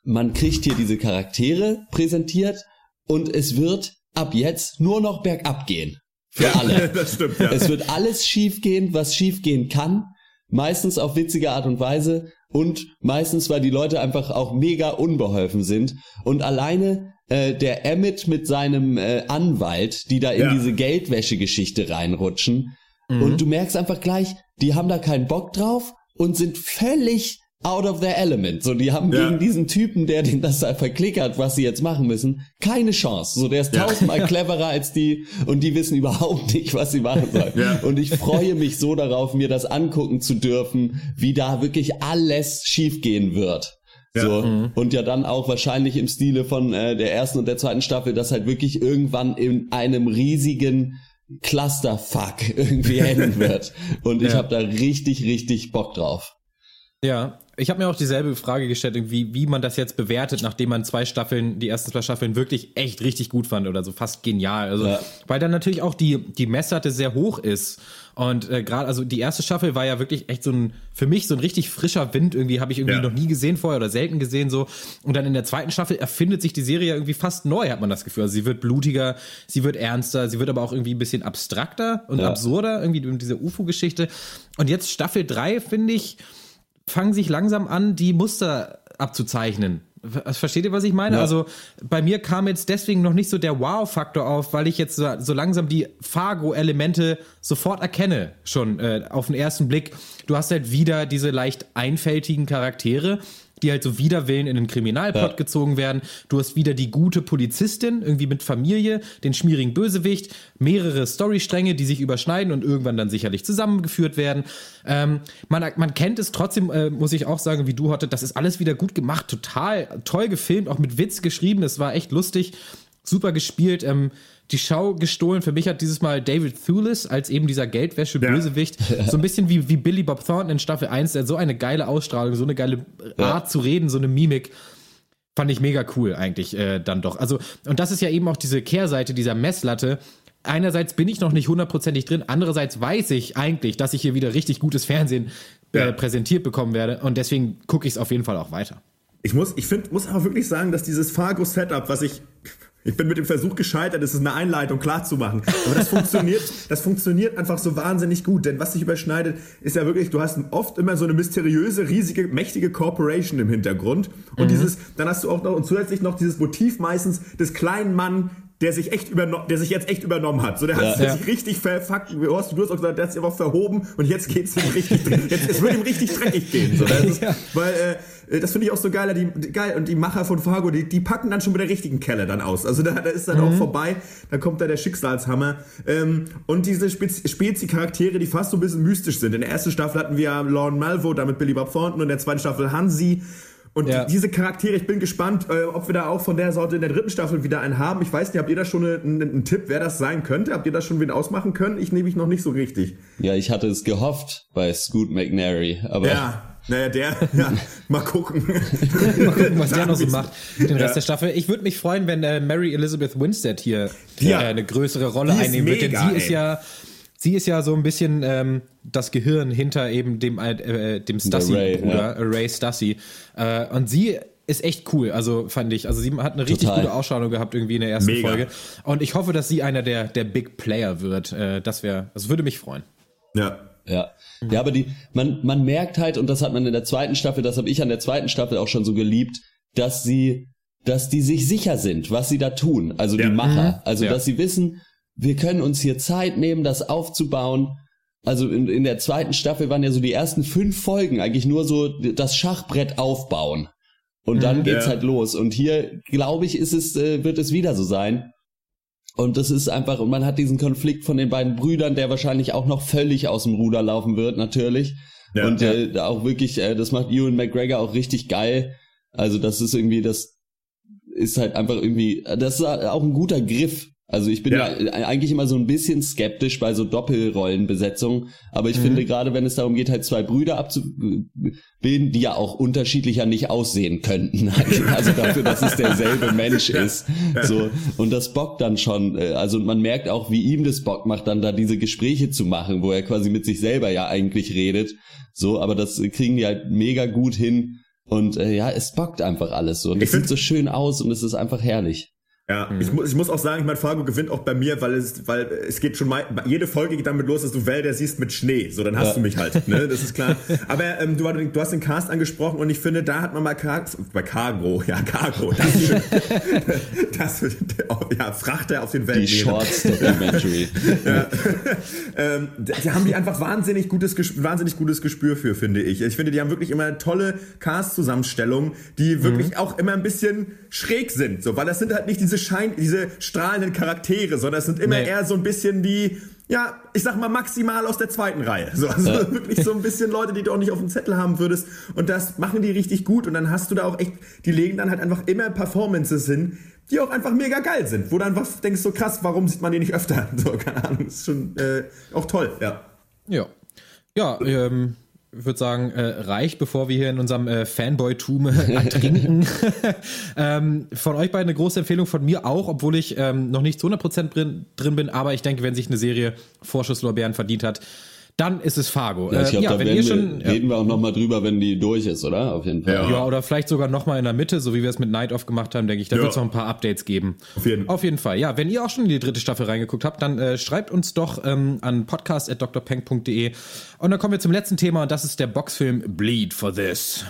man kriegt hier diese Charaktere präsentiert und es wird ab jetzt nur noch bergab gehen. Für alle. das stimmt, ja. Es wird alles schiefgehen, was schiefgehen kann. Meistens auf witzige Art und Weise. Und meistens, weil die Leute einfach auch mega unbeholfen sind. Und alleine äh, der Emmett mit seinem äh, Anwalt, die da in Ja. diese Geldwäsche-Geschichte reinrutschen. Und du merkst einfach gleich, die haben da keinen Bock drauf und sind völlig out of their element. So, die haben Ja. gegen diesen Typen, der den das da verklickert, was sie jetzt machen müssen, keine Chance. So, der ist Ja. tausendmal cleverer als die und die wissen überhaupt nicht, was sie machen sollen. Ja. Und ich freue mich so darauf, mir das angucken zu dürfen, wie da wirklich alles schiefgehen wird. So. Und ja dann auch wahrscheinlich im Stile von äh, der ersten und der zweiten Staffel, das halt wirklich irgendwann in einem riesigen Clusterfuck irgendwie enden wird. Und ich Ja. habe da richtig, richtig Bock drauf. Ja, ich habe mir auch dieselbe Frage gestellt, irgendwie, wie man das jetzt bewertet, nachdem man zwei Staffeln, die ersten zwei Staffeln wirklich echt richtig gut fand oder so fast genial. Also, Ja. weil dann natürlich auch die, die Messlatte sehr hoch ist. Und äh, gerade, also die erste Staffel war ja wirklich echt so ein, für mich so ein richtig frischer Wind, irgendwie habe ich irgendwie Ja. noch nie gesehen vorher oder selten gesehen so. Und dann in der zweiten Staffel erfindet sich die Serie ja irgendwie fast neu, hat man das Gefühl. Also sie wird blutiger, sie wird ernster, sie wird aber auch irgendwie ein bisschen abstrakter und Ja. absurder, irgendwie mit dieser UFO-Geschichte. Und jetzt Staffel drei finde ich, fangen sich langsam an, die Muster abzuzeichnen. Versteht ihr, was ich meine? Ja. Also bei mir kam jetzt deswegen noch nicht so der Wow-Faktor auf, weil ich jetzt so, so langsam die Fargo-Elemente sofort erkenne, schon äh, auf den ersten Blick. Du hast halt wieder diese leicht einfältigen Charaktere, die halt so widerwillen in den Kriminalplot Ja. gezogen werden. Du hast wieder die gute Polizistin, irgendwie mit Familie, den schmierigen Bösewicht, mehrere Storystränge, die sich überschneiden und irgendwann dann sicherlich zusammengeführt werden. Ähm, man, man kennt es trotzdem, äh, muss ich auch sagen, wie du, Hotte, das ist alles wieder gut gemacht, total toll gefilmt, auch mit Witz geschrieben, es war echt lustig, super gespielt. Ähm, die Schau gestohlen. Für mich hat dieses Mal David Thewlis als eben dieser Geldwäsche-Bösewicht so ein bisschen wie, wie Billy Bob Thornton in Staffel 1, der so eine geile Ausstrahlung, so eine geile Art zu reden, so eine Mimik. Fand ich mega cool eigentlich äh, dann doch. Also, und das ist ja eben auch diese Kehrseite dieser Messlatte. Einerseits bin ich noch nicht hundertprozentig drin, andererseits weiß ich eigentlich, dass ich hier wieder richtig gutes Fernsehen äh, Ja. präsentiert bekommen werde und deswegen gucke ich es auf jeden Fall auch weiter. Ich muss, ich finde, muss aber wirklich sagen, dass dieses Fargo-Setup, was ich, ich bin mit dem Versuch gescheitert, es ist eine Einleitung klar zu machen. Aber das funktioniert, das funktioniert einfach so wahnsinnig gut. Denn was sich überschneidet, ist ja wirklich, du hast oft immer so eine mysteriöse, riesige, mächtige Corporation im Hintergrund. Und dieses, dann hast du auch noch, und zusätzlich noch dieses Motiv meistens des kleinen Mann, der sich echt übernommen, der sich jetzt echt übernommen hat. So, der hat Ja. sich richtig verfuckt. Du hast, du hast auch gesagt, der hat sich aber verhoben und jetzt geht's ihm richtig, jetzt, es wird ihm richtig dreckig gehen. So, ist, Weil, äh, das finde ich auch so geil, die, geil. Und die Macher von Fargo, die, die packen dann schon mit der richtigen Kelle dann aus. Also da, da ist dann auch vorbei, da kommt da der Schicksalshammer. Ähm, und diese Spez Spezi-Charaktere, die fast so ein bisschen mystisch sind. In der ersten Staffel hatten wir Lorne Malvo, damit Billy Bob Thornton und in der zweiten Staffel Hansi. Und Ja. die, diese Charaktere, ich bin gespannt, äh, ob wir da auch von der Sorte in der dritten Staffel wieder einen haben. Ich weiß nicht, habt ihr da schon einen, einen Tipp, wer das sein könnte? Habt ihr da schon wen ausmachen können? Ich nehme mich noch nicht so richtig. Ja, ich hatte es gehofft bei Scoot McNary, aber Ja, naja, der, ja, mal gucken. Mal gucken, was der noch so macht, den Rest Ja. der Staffel. Ich würde mich freuen, wenn äh, Mary Elizabeth Winstead hier Ja. äh, eine größere Rolle Die ist einnehmen wird. Denn sie ist ey. ja, sie ist ja so ein bisschen ähm, das Gehirn hinter eben dem, äh, dem Ray, Stassi-Bruder, äh, Ray Stassi. Äh, und sie ist echt cool, also fand ich. Also sie hat eine richtig Total. gute Ausstrahlung gehabt irgendwie in der ersten Mega. Folge. Und ich hoffe, dass sie einer der, der Big Player wird. Äh, das wäre, das würde mich freuen. Ja. Ja. Ja, aber die, man, man merkt halt, und das hat man in der zweiten Staffel, das habe ich an der zweiten Staffel auch schon so geliebt, dass sie, dass die sich sicher sind, was sie da tun. Also Ja. die Macher. Also, Ja. dass sie wissen, wir können uns hier Zeit nehmen, das aufzubauen. Also in, in der zweiten Staffel waren ja so die ersten fünf Folgen eigentlich nur so das Schachbrett aufbauen. Und dann geht's Ja. halt los. Und hier, glaube ich, ist es, äh, wird es wieder so sein. Und das ist einfach, und man hat diesen Konflikt von den beiden Brüdern, der wahrscheinlich auch noch völlig aus dem Ruder laufen wird, natürlich. Ja, und ja. Äh, auch wirklich, äh, das macht Ewan McGregor auch richtig geil. Also das ist irgendwie, das ist halt einfach irgendwie, das ist auch ein guter Griff. Also ich bin ja, Ja. eigentlich immer so ein bisschen skeptisch bei so Doppelrollenbesetzungen, aber ich finde gerade, wenn es darum geht, halt zwei Brüder abzubilden, die ja auch unterschiedlicher nicht aussehen könnten, also dafür, dass es derselbe Mensch ist, so. Und das bockt dann schon, äh, also man merkt auch, wie ihm das Bock macht, dann da diese Gespräche zu machen, wo er quasi mit sich selber ja eigentlich redet, so, aber das kriegen die halt mega gut hin. Und äh, ja, es bockt einfach alles so. Und es sieht so schön aus und es ist einfach herrlich. Ja, ich, muss, ich muss auch sagen, ich meine, Fargo gewinnt auch bei mir, weil es, weil es geht schon mal, jede Folge geht damit los, dass du Wälder siehst mit Schnee. So, dann hast Ja. du mich halt, ne? Das ist klar. Aber ähm, du, du hast den Cast angesprochen und ich finde, da hat man mal Car bei Cargo, ja, Cargo, das, das ja, Frachter auf den Die Weltmeeren. Shorts Documentary. ähm, da da haben die einfach wahnsinnig gutes, wahnsinnig gutes Gespür für, finde ich. Ich finde, die haben wirklich immer tolle Cast-Zusammenstellungen, die wirklich auch immer ein bisschen schräg sind, so, weil das sind halt nicht diese Schein, diese strahlenden Charaktere, sondern es sind immer Nee. eher so ein bisschen die, ja, ich sag mal maximal aus der zweiten Reihe. So, also wirklich so ein bisschen Leute, die du auch nicht auf dem Zettel haben würdest. Und das machen die richtig gut. Und dann hast du da auch echt, die legen dann halt einfach immer Performances hin, die auch einfach mega geil sind. Wo du einfach denkst, so krass, warum sieht man die nicht öfter? So, keine Ahnung. ist schon äh, auch toll, ja. Ja. Ja, ähm, ich würde sagen, äh, reicht, bevor wir hier in unserem äh, Fanboy-Tum äh, ertrinken. ähm, von euch beiden eine große Empfehlung, von mir auch, obwohl ich ähm, noch nicht zu 100% drin, drin bin, aber ich denke, wenn sich eine Serie Vorschusslorbeeren verdient hat, dann ist es Fargo. Ja, ich Äh, glaube, ja, da wenn werden ihr wir, schon. Ja, reden wir auch nochmal drüber, wenn die durch ist, oder? Auf jeden Fall. Ja. ja, oder vielleicht sogar nochmal in der Mitte, so wie wir es mit Night Off gemacht haben, denke ich. Da Ja. wird es noch ein paar Updates geben. Auf jeden. Auf jeden Fall. Ja, wenn ihr auch schon in die dritte Staffel reingeguckt habt, dann äh, schreibt uns doch ähm, an podcast.drpeng.de. Und dann kommen wir zum letzten Thema und das ist der Boxfilm Bleed for This.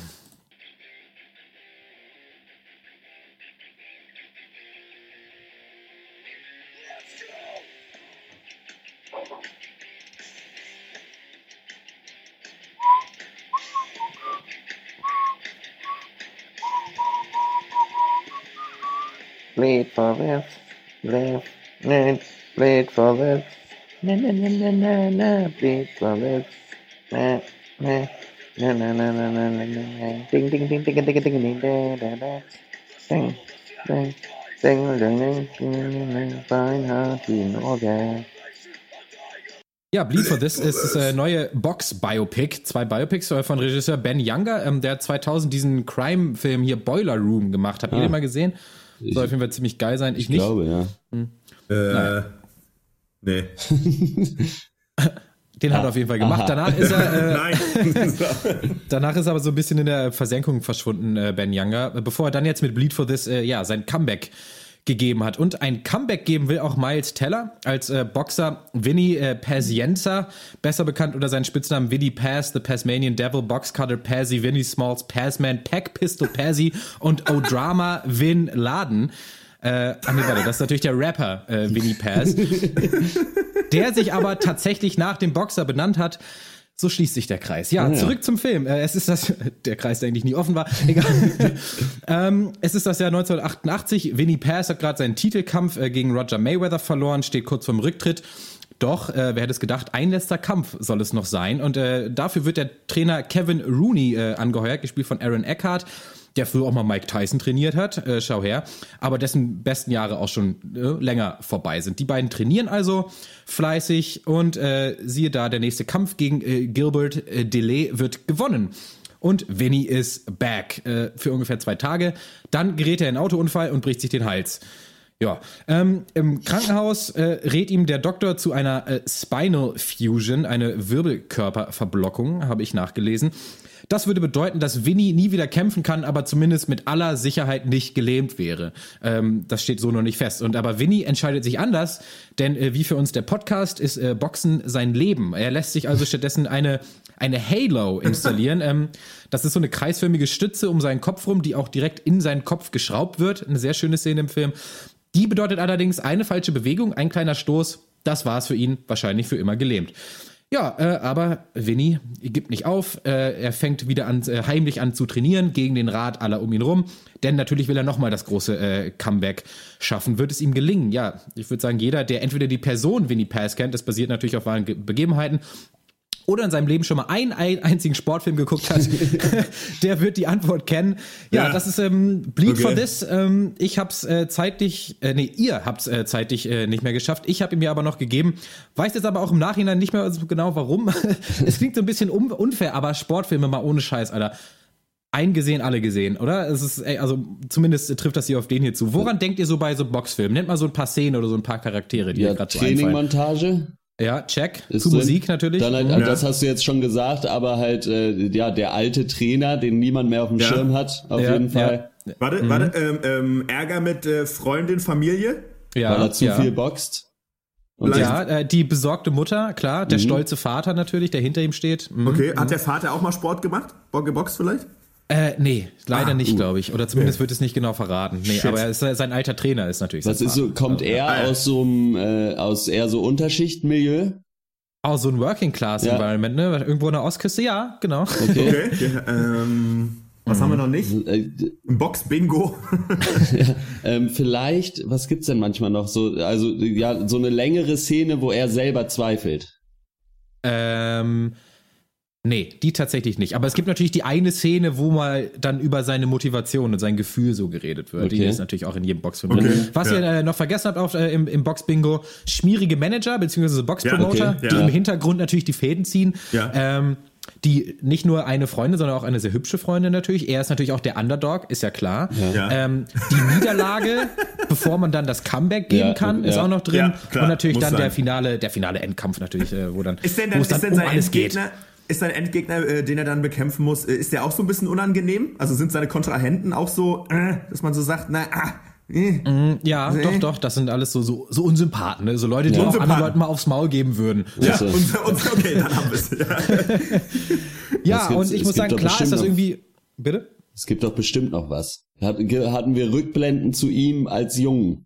Bleed for this, bleed, bleed, bleed for this. Na na na na na na, bleed for this. Na na na na na na na na na. Ding ding ding ding ding ding ding ding da da. Ding ding ding ding ding ding ding. Fine heart in order. Ja, Bleed for This ist das äh, neue Box-Biopic. Zwei Biopics äh, von Regisseur Ben Younger, ähm, der 2000 diesen Crime-Film hier Boiler Room gemacht hat. Habt ihr Ah. den mal gesehen? Soll auf jeden Fall ziemlich geil sein. Ich, Ich nicht. glaube, ja. Äh, nee. Den hat er auf jeden Fall gemacht. Danach ist er, äh, Nein. danach ist er aber so ein bisschen in der Versenkung verschwunden, äh, Ben Younger, bevor er dann jetzt mit Bleed for This, äh, ja, sein Comeback gegeben hat. Und ein Comeback geben will auch Miles Teller als äh, Boxer Vinny äh, Pazienza, besser bekannt unter seinen Spitznamen Vinny Paz, The Pasmanian Devil, Boxcutter Pazzy, Vinny Smalls, Pazman, Pack Pistol Pazzy und O'Drama Vin Laden. Äh, ach nee, warte, das ist natürlich der Rapper äh, Vinny Paz, der sich aber tatsächlich nach dem Boxer benannt hat. So schließt sich der Kreis. Ja, ja. zurück zum Film. Äh, es ist das, der Kreis, der eigentlich nie offen war. Egal. ähm, es ist das Jahr 1988. Vinny Paz hat gerade seinen Titelkampf äh, gegen Roger Mayweather verloren, steht kurz vorm Rücktritt. Doch, äh, wer hätte es gedacht, ein letzter Kampf soll es noch sein. Und äh, dafür wird der Trainer Kevin Rooney äh, angeheuert, gespielt von Aaron Eckhart, der früher auch mal Mike Tyson trainiert hat, äh, schau her, aber dessen besten Jahre auch schon äh, länger vorbei sind. Die beiden trainieren also fleißig und äh, siehe da, der nächste Kampf gegen äh, Gilbert äh, Delay wird gewonnen. Und Vinny ist back äh, für ungefähr zwei Tage. Dann gerät er in einen Autounfall und bricht sich den Hals. Ja, ähm, im Krankenhaus äh, rät ihm der Doktor zu einer äh, Spinal Fusion, eine Wirbelkörperverblockung, habe ich nachgelesen. Das würde bedeuten, dass Vinny nie wieder kämpfen kann, aber zumindest mit aller Sicherheit nicht gelähmt wäre. Ähm, das steht so noch nicht fest. Und aber Vinny entscheidet sich anders, denn äh, wie für uns der Podcast ist äh, Boxen sein Leben. Er lässt sich also stattdessen eine eine Halo installieren. ähm, das ist so eine kreisförmige Stütze um seinen Kopf rum, die auch direkt in seinen Kopf geschraubt wird. Eine sehr schöne Szene im Film. Die bedeutet allerdings eine falsche Bewegung, ein kleiner Stoß. Das war es für ihn, wahrscheinlich für immer gelähmt. Ja, äh, aber Vinny gibt nicht auf. Äh, er fängt wieder an, äh, heimlich an zu trainieren gegen den Rat aller um ihn rum. Denn natürlich will er nochmal das große äh, Comeback schaffen. Wird es ihm gelingen? Ja, ich würde sagen, jeder, der entweder die Person Vinny Pass kennt, das basiert natürlich auf wahren Ge Begebenheiten, oder in seinem Leben schon mal einen, einen einzigen Sportfilm geguckt hat, der wird die Antwort kennen. Ja, Ja. das ist ähm, Bleed Okay. for This. Ähm, ich hab's äh, zeitlich, äh, nee, ihr habt's äh, zeitlich äh, nicht mehr geschafft. Ich habe ihn mir aber noch gegeben. Weiß jetzt aber auch im Nachhinein nicht mehr so genau warum. es klingt so ein bisschen un unfair, aber Sportfilme mal ohne Scheiß, Alter. Eingesehen, alle gesehen, oder? Es ist, ey, also zumindest trifft das hier auf den hier zu. Woran denkt ihr so bei so Boxfilmen? Nennt mal so ein paar Szenen oder so ein paar Charaktere, die Ja, ihr gerade so einfallen. Trainingmontage. Ja, check. Ist Zu drin. Musik natürlich. Dann halt, Mhm. also das hast du jetzt schon gesagt, aber halt, äh, ja, der alte Trainer, den niemand mehr auf dem Ja. Schirm hat, auf Ja, jeden Fall, Warte, warte, ähm, ähm, Ärger mit äh, Freundin, Familie? ja, weil er zu ja. viel boxt. Und Ja, äh, die besorgte Mutter, klar, der stolze Vater natürlich, der hinter ihm steht. Mhm. Okay, hat der Vater auch mal Sport gemacht? Bo- Geboxt vielleicht? Äh, nee, leider Ah, nicht, uh. glaube ich. Oder zumindest wird es nicht genau verraten. Nee, Shit. aber er ist, sein alter Trainer ist natürlich was ist so, kommt er Ah, ja. aus so einem, äh, aus eher so Unterschichtmilieu? Oh, so ein Working Class Ja. Environment, ne? Irgendwo an der Ostküste, ja, genau. Okay. Okay. ja, ähm, was haben wir noch nicht? Äh, Ein Box-Bingo. ähm, vielleicht, was gibt's denn manchmal noch so, also ja, so eine längere Szene, wo er selber zweifelt. ähm, nee, die tatsächlich nicht. Aber es gibt natürlich die eine Szene, wo mal dann über seine Motivation und sein Gefühl so geredet wird. Die Okay. ist natürlich auch in jedem Boxfilm Okay, drin. Was ja. ihr äh, noch vergessen habt auf, äh, im, im Box-Bingo, schmierige Manager bzw. Box-Promoter, Ja, okay, die ja. im Hintergrund natürlich die Fäden ziehen. Ja. Ähm, die nicht nur eine Freundin, sondern auch eine sehr hübsche Freundin natürlich. Er ist natürlich auch der Underdog, ist ja klar. Ja. Ähm, die Niederlage, bevor man dann das Comeback geben Ja, kann, ist ja. auch noch drin. Ja, klar, und natürlich muss dann der sein. finale, der finale Endkampf natürlich, äh, wo dann, Ist denn, wo dann, dann ist denn um sein alles geht. Ist sein Endgegner, äh, den er dann bekämpfen muss, äh, ist der auch so ein bisschen unangenehm? Also sind seine Kontrahenten auch so, äh, dass man so sagt, na, ah, äh. Ja, Nee. doch, doch, das sind alles so, so, so Unsympathen, ne? so Leute, die auch Unsympathen. anderen Leuten mal aufs Maul geben würden. Ja, Also- und, und, okay, dann haben wir es. Ja. Ja, und ich muss sagen, klar ist das noch- irgendwie. Bitte? Es gibt doch bestimmt noch was. Hatten wir Rückblenden zu ihm als Jungen?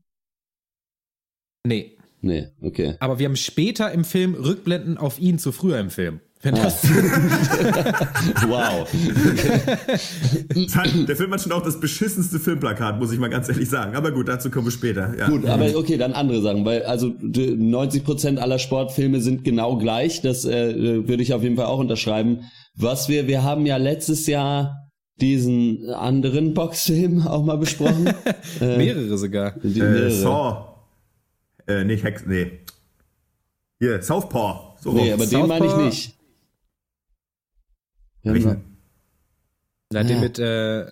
Nee. Nee, okay. Aber wir haben später im Film Rückblenden auf ihn zu früher im Film. Wenn das, Wow. Der Film hat schon auch das beschissenste Filmplakat, muss ich mal ganz ehrlich sagen. Aber gut, dazu kommen wir später. Ja. Gut, aber okay, dann andere Sachen, weil also d- 90% aller Sportfilme sind genau gleich. Das äh, würde ich auf jeden Fall auch unterschreiben. Was wir, wir haben ja letztes Jahr diesen anderen Boxfilm auch mal besprochen. mehrere sogar. Die Äh, mehrere. Saw. Äh, nicht Hex, nee. Hier, Southpaw. So Nee, aber den meine ich Southpaw- nicht. Ja, Welchen? Na, den mit, äh,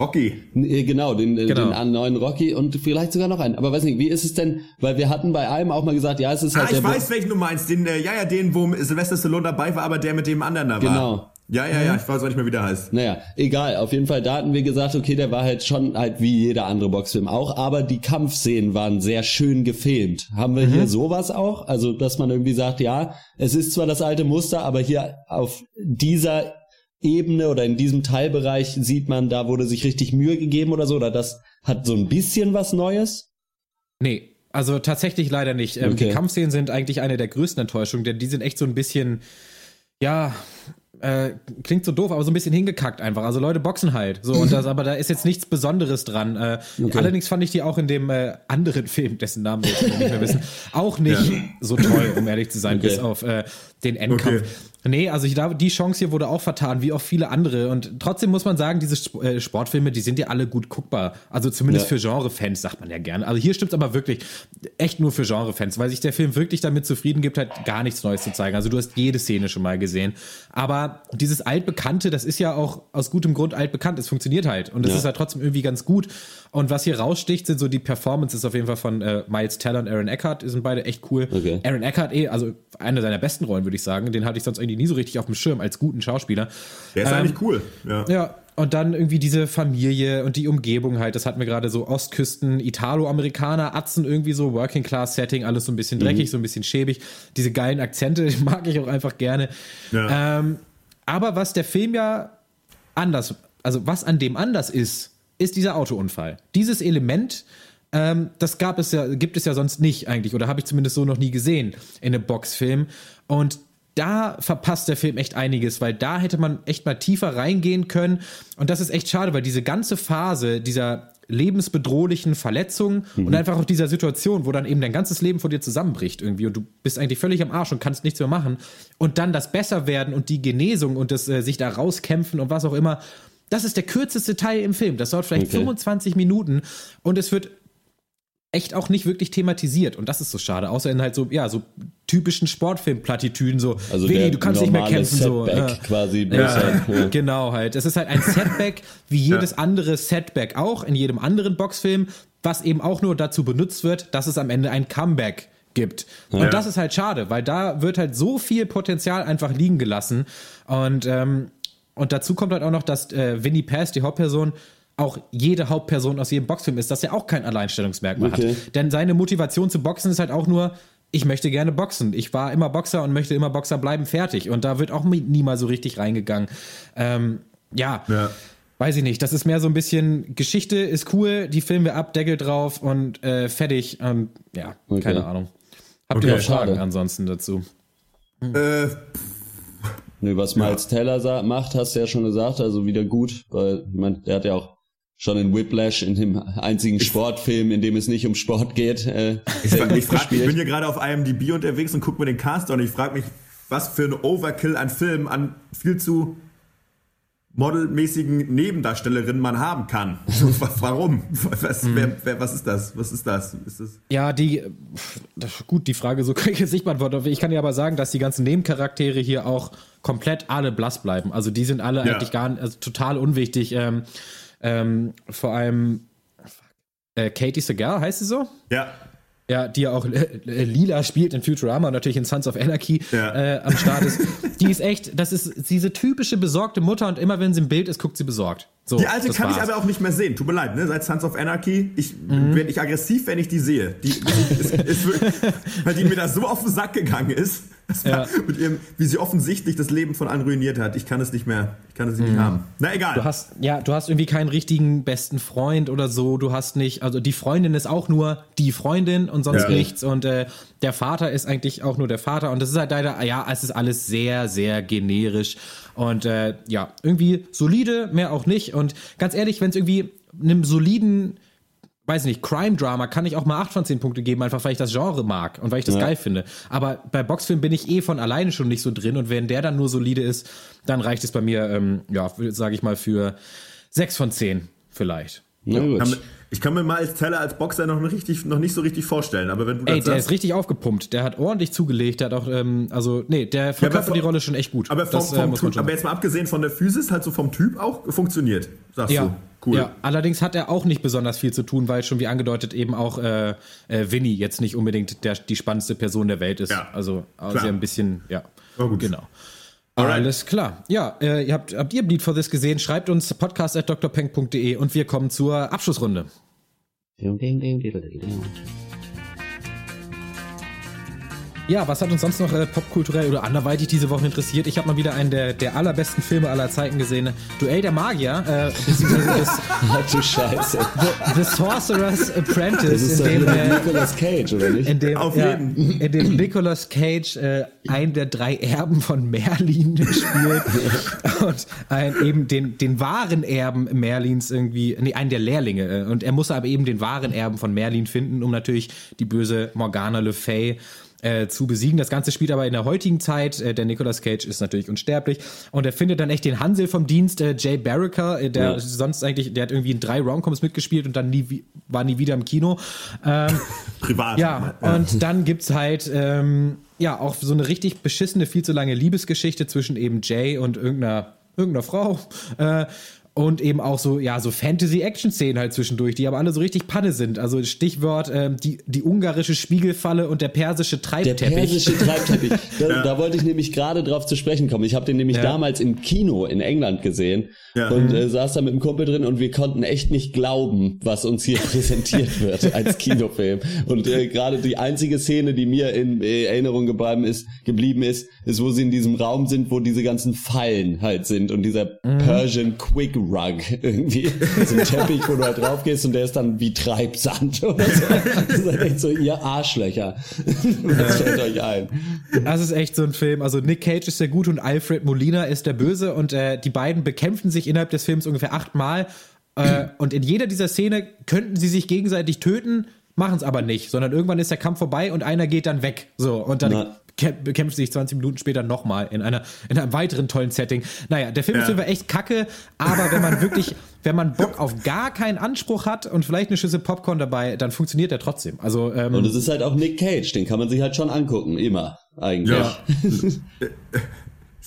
Rocky. Nee, Genau, den, äh, Genau. den neuen Rocky und vielleicht sogar noch einen. Aber weiß nicht, wie ist es denn? Weil wir hatten bei einem auch mal gesagt, ja, es ist Ah, halt ich der Bo- weiß, welchen du meinst. Den, äh, ja, ja, den, wo Sylvester Stallone dabei war, aber der mit dem anderen da war. Genau. Ja, ja, ja, ich weiß auch nicht mehr, wie der heißt. Naja, egal. Auf jeden Fall, da hatten wir gesagt, okay, der war halt schon halt wie jeder andere Boxfilm auch, aber die Kampfszenen waren sehr schön gefilmt. Haben wir hier sowas auch? Also, dass man irgendwie sagt, ja, es ist zwar das alte Muster, aber hier auf dieser Ebene oder in diesem Teilbereich sieht man, da wurde sich richtig Mühe gegeben oder so, oder das hat so ein bisschen was Neues. nee, also tatsächlich leider nicht. Ähm, Okay. Die Kampfszenen sind eigentlich eine der größten Enttäuschungen, denn die sind echt so ein bisschen, ja, äh, klingt so doof, aber so ein bisschen hingekackt einfach. Also Leute boxen halt. So, und das, aber da ist jetzt nichts Besonderes dran. Äh, Allerdings fand ich die auch in dem äh, anderen Film, dessen Namen wir jetzt nicht mehr wissen, auch nicht so toll, um ehrlich zu sein, Okay. bis auf äh, den Endkampf. Nee, also ich glaube, die Chance hier wurde auch vertan, wie auch viele andere. Und trotzdem muss man sagen, diese Sp- äh, Sportfilme, die sind ja alle gut guckbar. Also zumindest Ja. für Genre-Fans, sagt man ja gerne. Also hier stimmt aber wirklich echt nur für Genre-Fans, weil sich der Film wirklich damit zufrieden gibt, halt gar nichts Neues zu zeigen. Also du hast jede Szene schon mal gesehen. Aber dieses Altbekannte, das ist ja auch aus gutem Grund altbekannt. Es funktioniert halt. Und es Ja. ist halt trotzdem irgendwie ganz gut. Und was hier raussticht, sind so die Performances auf jeden Fall von äh, Miles Teller und Aaron Eckhart. Die sind beide echt cool. Okay. Aaron Eckhart eh, also eine seiner besten Rollen, würde ich sagen. Den hatte ich sonst irgendwie nie so richtig auf dem Schirm als guten Schauspieler. Der ist Ähm, eigentlich cool. Ja. Ja, und dann irgendwie diese Familie und die Umgebung halt, das hatten wir gerade so Ostküsten, Italo-Amerikaner, Atzen irgendwie so, Working-Class-Setting, alles so ein bisschen dreckig, so ein bisschen schäbig. Diese geilen Akzente die mag ich auch einfach gerne. Ja. Ähm, aber was der Film ja anders, also was an dem anders ist, ist dieser Autounfall. Dieses Element, ähm, das gab es ja, gibt es ja sonst nicht eigentlich, oder habe ich zumindest so noch nie gesehen in einem Boxfilm. Und da verpasst der Film echt einiges, weil da hätte man echt mal tiefer reingehen können. Und das ist echt schade, weil diese ganze Phase dieser lebensbedrohlichen Verletzung und einfach auch dieser Situation, wo dann eben dein ganzes Leben vor dir zusammenbricht irgendwie und du bist eigentlich völlig am Arsch und kannst nichts mehr machen und dann das Besserwerden und die Genesung und das äh, sich da rauskämpfen und was auch immer, das ist der kürzeste Teil im Film. Das dauert vielleicht Okay. 25 Minuten und es wird echt auch nicht wirklich thematisiert und das ist so schade, außer in halt so ja so typischen Sportfilm-Plattitüden so Also Willi, du kannst nicht mehr kämpfen so Setback äh, quasi. ja, halt, ja. genau halt. Es ist halt ein Setback, wie jedes andere Setback auch in jedem anderen Boxfilm, was eben auch nur dazu benutzt wird, dass es am Ende ein Comeback gibt. Und Ja. das ist halt schade, weil da wird halt so viel Potenzial einfach liegen gelassen. Und, ähm, und dazu kommt halt auch noch, dass äh, Winnie Pass, die Hauptperson, auch jede Hauptperson aus jedem Boxfilm ist, dass er auch kein Alleinstellungsmerkmal Okay. hat. Denn seine Motivation zu boxen ist halt auch nur, ich möchte gerne boxen. Ich war immer Boxer und möchte immer Boxer bleiben, fertig. Und da wird auch nie mal so richtig reingegangen. Ähm, ja, Ja. weiß ich nicht. Das ist mehr so ein bisschen Geschichte ist cool, die filmen wir ab, Deckel drauf und äh, fertig. Und ja, Okay. keine Ahnung. Habt Okay, ihr noch Fragen schade. ansonsten dazu? Äh, Nö, was Miles Teller sa- macht, hast du ja schon gesagt, also wieder gut, weil ich mein, der hat ja auch schon in Whiplash, in dem einzigen Sportfilm, in dem es nicht um Sport geht, äh, ich, ich, frag, ich bin hier gerade auf IMDb unterwegs und guck mir den Cast an und ich frage mich, was für ein Overkill an Film an viel zu modelmäßigen Nebendarstellerinnen man haben kann. Warum? Was, wer, wer, was ist das? Was ist das? Ist das? Ja, die, gut, die Frage so kann ich jetzt nicht beantworten. Ich kann dir aber sagen, dass die ganzen Nebencharaktere hier auch komplett alle blass bleiben. Also die sind alle Ja. eigentlich gar nicht, also total unwichtig. Ähm, ähm, vor allem äh, Katie Segal heißt sie so? Ja. Ja, die ja auch äh, äh, Lila spielt in Futurama und natürlich in Sons of Anarchy Ja. äh, am Start ist. Die ist echt, das ist diese typische besorgte Mutter und immer wenn sie im Bild ist, guckt sie besorgt. So, Die alte kann ich war's. aber auch nicht mehr sehen. Tut mir leid, ne? Seit Sons of Anarchy, ich Mhm. werde ich aggressiv, wenn ich die sehe. Die, die ist, ist wirklich, weil die mir da so auf den Sack gegangen ist, Ja. mit ihrem, wie sie offensichtlich das Leben von allen ruiniert hat. Ich kann es nicht mehr, ich kann es nicht haben. Na egal. Mhm. Du hast, ja, du hast irgendwie keinen richtigen besten Freund oder so. Du hast nicht, also die Freundin ist auch nur die Freundin und sonst Ja. nichts. Und äh, der Vater ist eigentlich auch nur der Vater. Und das ist halt leider, ja, es ist alles sehr, sehr generisch. Und äh, ja, irgendwie solide, mehr auch nicht. Und ganz ehrlich, wenn es irgendwie einem soliden weiß nicht, Crime-Drama kann ich auch mal 8 von 10 Punkte geben, einfach weil ich das Genre mag und weil ich das Ja. geil finde. Aber bei Boxfilm bin ich eh von alleine schon nicht so drin und wenn der dann nur solide ist, dann reicht es bei mir, ähm, ja, sage ich mal, für 6 von 10 vielleicht. Na Kann gut. mir- Ich kann mir mal als Teller als Boxer noch, nicht richtig, noch nicht so richtig vorstellen, aber wenn du Ey, das der sagst, ist richtig aufgepumpt. Der hat ordentlich zugelegt. Der hat auch, ähm, also, nee, der verkörpert vom- die Rolle schon echt gut. aber, vom, das, äh, vom man typ, aber jetzt mal abgesehen von der Physis, halt so vom Typ auch funktioniert, sagst Ja, du. Cool. ja, allerdings hat er auch nicht besonders viel zu tun, weil schon wie angedeutet eben auch äh, äh, Winnie jetzt nicht unbedingt der, die spannendste Person der Welt ist. Ja, also, also ein bisschen, ja. Genau. Alright. Alles klar. Ja, äh, ihr habt, habt ihr Bleed for This gesehen? Schreibt uns podcast.drpeng.de und wir kommen zur Abschlussrunde. Ja, was hat uns sonst noch äh, popkulturell oder anderweitig diese Woche interessiert? Ich habe mal wieder einen der, der allerbesten Filme aller Zeiten gesehen. Duell der Magier, äh, beziehungsweise das, Ach du Scheiße. The Sorcerer's Apprentice, Das ist in dem, äh, Nicolas Cage, oder nicht? in dem, Auf ja, jeden. in dem Nicolas Cage äh, ein der drei Erben von Merlin spielt und ein, eben den, den wahren Erben Merlins irgendwie, nee, einen der Lehrlinge. äh, Und er muss aber eben den wahren Erben von Merlin finden, um natürlich die böse Morgana Le Fay äh, zu besiegen. Das Ganze spielt aber in der heutigen Zeit. Äh, der Nicolas Cage ist natürlich unsterblich und er findet dann echt den Hansel vom Dienst, äh, Jay Barricker, äh, der Ja. sonst eigentlich, der hat irgendwie in drei Romcoms mitgespielt und dann nie, war nie wieder im Kino. Ähm, Privat. ja, und dann gibt's halt ähm, ja auch so eine richtig beschissene, viel zu lange Liebesgeschichte zwischen eben Jay und irgendeiner irgendeiner Frau. Äh, und eben auch so, ja, so Fantasy-Action-Szenen halt zwischendurch, die aber alle so richtig Panne sind. Also Stichwort ähm, die, die ungarische Spiegelfalle und der persische Der Treibteppich. persische Treibteppich. Da, da wollte ich nämlich gerade drauf zu sprechen kommen. Ich habe den nämlich Ja. damals im Kino in England gesehen Ja. und äh, saß da mit einem Kumpel drin und wir konnten echt nicht glauben, was uns hier präsentiert wird als Kinofilm. Und äh, gerade die einzige Szene, die mir in äh, Erinnerung geblieben ist, geblieben ist, ist, wo sie in diesem Raum sind, wo diese ganzen Fallen halt sind und dieser Persian Quick Rug irgendwie. So ein Teppich, wo du halt drauf gehst und der ist dann wie Treibsand oder so. Das ist halt echt so, ihr Arschlöcher. Was fällt euch ein? Das ist echt so ein Film. Also Nick Cage ist der Gute und Alfred Molina ist der Böse und äh, die beiden bekämpfen sich innerhalb des Films ungefähr achtmal. Äh, und in jeder dieser Szene könnten sie sich gegenseitig töten, machen es aber nicht, sondern irgendwann ist der Kampf vorbei und einer geht dann weg. So, und dann Na. Kä- bekämpft sich 20 Minuten später nochmal in einer in einem weiteren tollen Setting. Naja, der Film ist Ja. Fall echt kacke, aber wenn man wirklich, wenn man Bock auf gar keinen Anspruch hat und vielleicht eine Schüssel Popcorn dabei, dann funktioniert der trotzdem. Also ähm, Und es ist halt auch Nick Cage, den kann man sich halt schon angucken, immer eigentlich. Ja.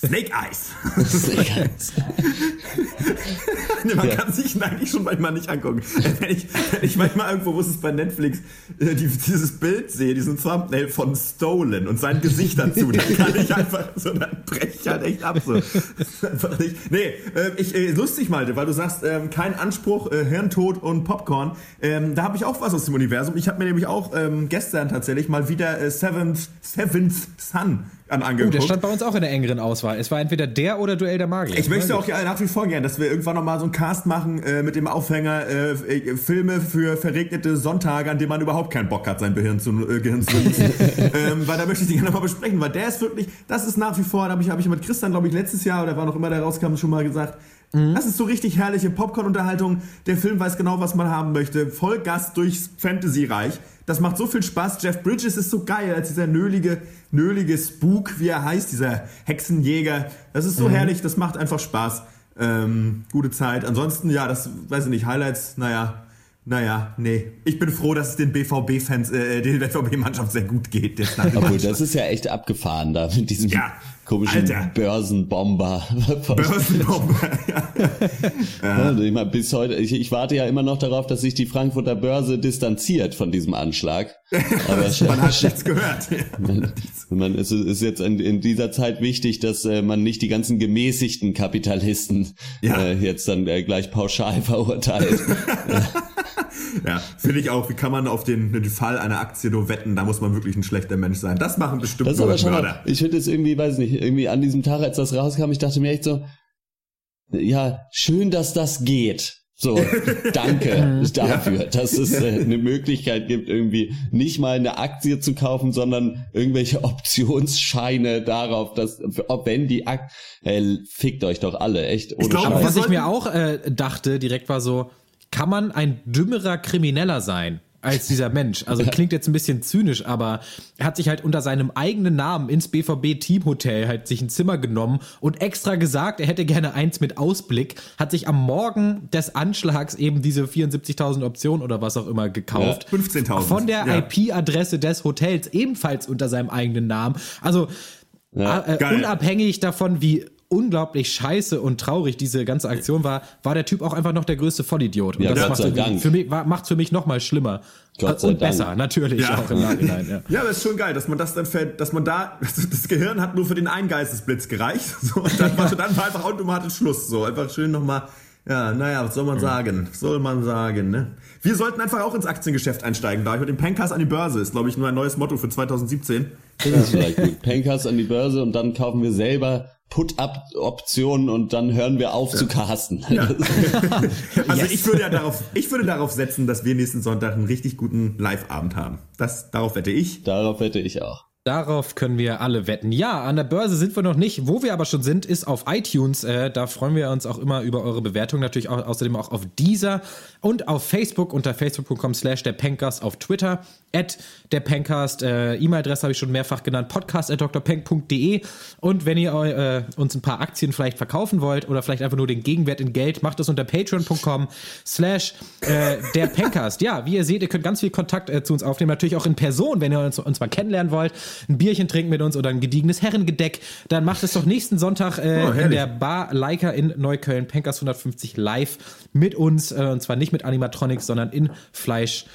Snake Eyes. nee, man kann sich ihn eigentlich schon manchmal nicht angucken. Wenn ich, wenn ich manchmal irgendwo, wo es bei Netflix, äh, die, dieses Bild sehe, diesen Thumbnail von Stolen und sein Gesicht dazu, dann kann ich einfach so, dann breche ich halt echt ab. So. Einfach nicht. Nee, äh, ich, äh, lustig, Malte, weil du sagst, ähm, kein Anspruch, äh, Hirntod und Popcorn. Ähm, da habe ich auch was aus dem Universum. Ich habe mir nämlich auch ähm, gestern tatsächlich mal wieder äh, Seventh, Seventh Sun an angeguckt. der stand bei uns auch in der engeren Auswahl. Es war entweder der oder Duell der Magier. Ich möchte auch ja nach wie vor gern, dass wir irgendwann noch mal so einen Cast machen äh, mit dem Aufhänger äh, äh, Filme für verregnete Sonntage, an denen man überhaupt keinen Bock hat, sein Gehirn zu, äh, Gehirn zu nutzen. ähm, weil da möchte ich die gerne mal besprechen, weil der ist wirklich, das ist nach wie vor, da habe ich, hab ich mit Christian, glaube ich, letztes Jahr oder war noch immer der rauskam, schon mal gesagt, das ist so richtig herrliche Popcorn-Unterhaltung. Der Film weiß genau, was man haben möchte. Vollgas durchs Fantasy-Reich. Das macht so viel Spaß. Jeff Bridges ist so geil als dieser nölige, nölige Spook, wie er heißt, dieser Hexenjäger. Das ist so herrlich, das macht einfach Spaß. Ähm, gute Zeit. Ansonsten, ja, das weiß ich nicht, Highlights, naja, naja, nee. Ich bin froh, dass es den BVB-Fans, äh, den BVB-Mannschaft sehr gut geht. Der Obwohl, das ist ja echt abgefahren da mit diesem Ja, komischen Alter. Börsenbomber. Börsenbomber. ja. Also ich meine, bis heute, ich, ich warte ja immer noch darauf, dass sich die Frankfurter Börse distanziert von diesem Anschlag. Aber Man hat nichts gehört. man, man, es ist jetzt in, in dieser Zeit wichtig, dass äh, man nicht die ganzen gemäßigten Kapitalisten Ja. äh, jetzt dann äh, gleich pauschal verurteilt. Ja, finde ich auch. Wie kann man auf den, den Fall einer Aktie nur wetten? Da muss man wirklich ein schlechter Mensch sein. Das machen bestimmt Das nur aber schon Mörder. mal, ich finde es irgendwie, weiß nicht, irgendwie an diesem Tag, als das rauskam, ich dachte mir echt so, ja, schön, dass das geht. So, danke dafür, dass es äh, eine Möglichkeit gibt, irgendwie nicht mal eine Aktie zu kaufen, sondern irgendwelche Optionsscheine darauf, dass, ob wenn die Aktie, hey, fickt euch doch alle, echt, ohne Ich wir was ich mir auch äh, dachte, direkt war so, kann man ein dümmerer Krimineller sein? Als dieser Mensch. Also klingt jetzt ein bisschen zynisch, aber er hat sich halt unter seinem eigenen Namen ins BVB Teamhotel halt sich ein Zimmer genommen und extra gesagt, er hätte gerne eins mit Ausblick, hat sich am Morgen des Anschlags eben diese 74.000 Optionen oder was auch immer gekauft. 15.000. Von der Ja. IP-Adresse des Hotels, ebenfalls unter seinem eigenen Namen. Also äh, Geil. unabhängig davon, wie unglaublich scheiße und traurig diese ganze Aktion war, war der Typ auch einfach noch der größte Vollidiot. Und Ja, das macht für mich, war- macht's für mich noch mal schlimmer. Gott sei und Dank. besser, natürlich Ja. auch im Nachhinein. Ja. Ja, aber ist schon geil, dass man das dann fällt, dass man da, das Gehirn hat nur für den einen Geistesblitz gereicht. So, und dann, war, dann war einfach automatisch Schluss. So, einfach schön nochmal, ja, naja, was soll man sagen? Was soll man sagen, ne? Wir sollten einfach auch ins Aktiengeschäft einsteigen, da ich mit dem Pankers an die Börse ist, glaube ich, nur ein neues Motto für 2017. Das ist vielleicht gut. Pankers an die Börse und dann kaufen wir selber Put-Up-Optionen und dann hören wir auf zu casten. Also ich würde ja darauf, ich würde darauf setzen, dass wir nächsten Sonntag einen richtig guten Live-Abend haben. Das, darauf wette ich. Darauf wette ich auch. Darauf können wir alle wetten. Ja, an der Börse sind wir noch nicht. Wo wir aber schon sind, ist auf iTunes. Äh, da freuen wir uns auch immer über eure Bewertung. Natürlich auch, außerdem auch auf dieser und auf Facebook unter facebook.com slash der Pencast, auf Twitter at der Pencast. Äh, E-Mail-Adresse habe ich schon mehrfach genannt, podcast at drpenk.de. Und wenn ihr äh, uns ein paar Aktien vielleicht verkaufen wollt oder vielleicht einfach nur den Gegenwert in Geld, macht das unter patreon.com slash äh, der Pencast. Ja, wie ihr seht, ihr könnt ganz viel Kontakt äh, zu uns aufnehmen. Natürlich auch in Person, wenn ihr uns, uns mal kennenlernen wollt. Ein Bierchen trinken mit uns oder ein gediegenes Herrengedeck. Dann macht es doch nächsten Sonntag äh, Oh, in der Bar Leica in Neukölln, Pencast 150 live mit uns. Äh, und zwar nicht mit Animatronics, sondern in Fleisch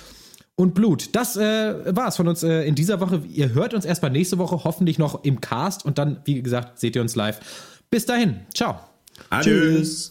und Blut. Das äh, war's von uns äh, in dieser Woche. Ihr hört uns erstmal nächste Woche hoffentlich noch im Cast und dann, wie gesagt, seht ihr uns live. Bis dahin. Ciao. Adieu. Tschüss.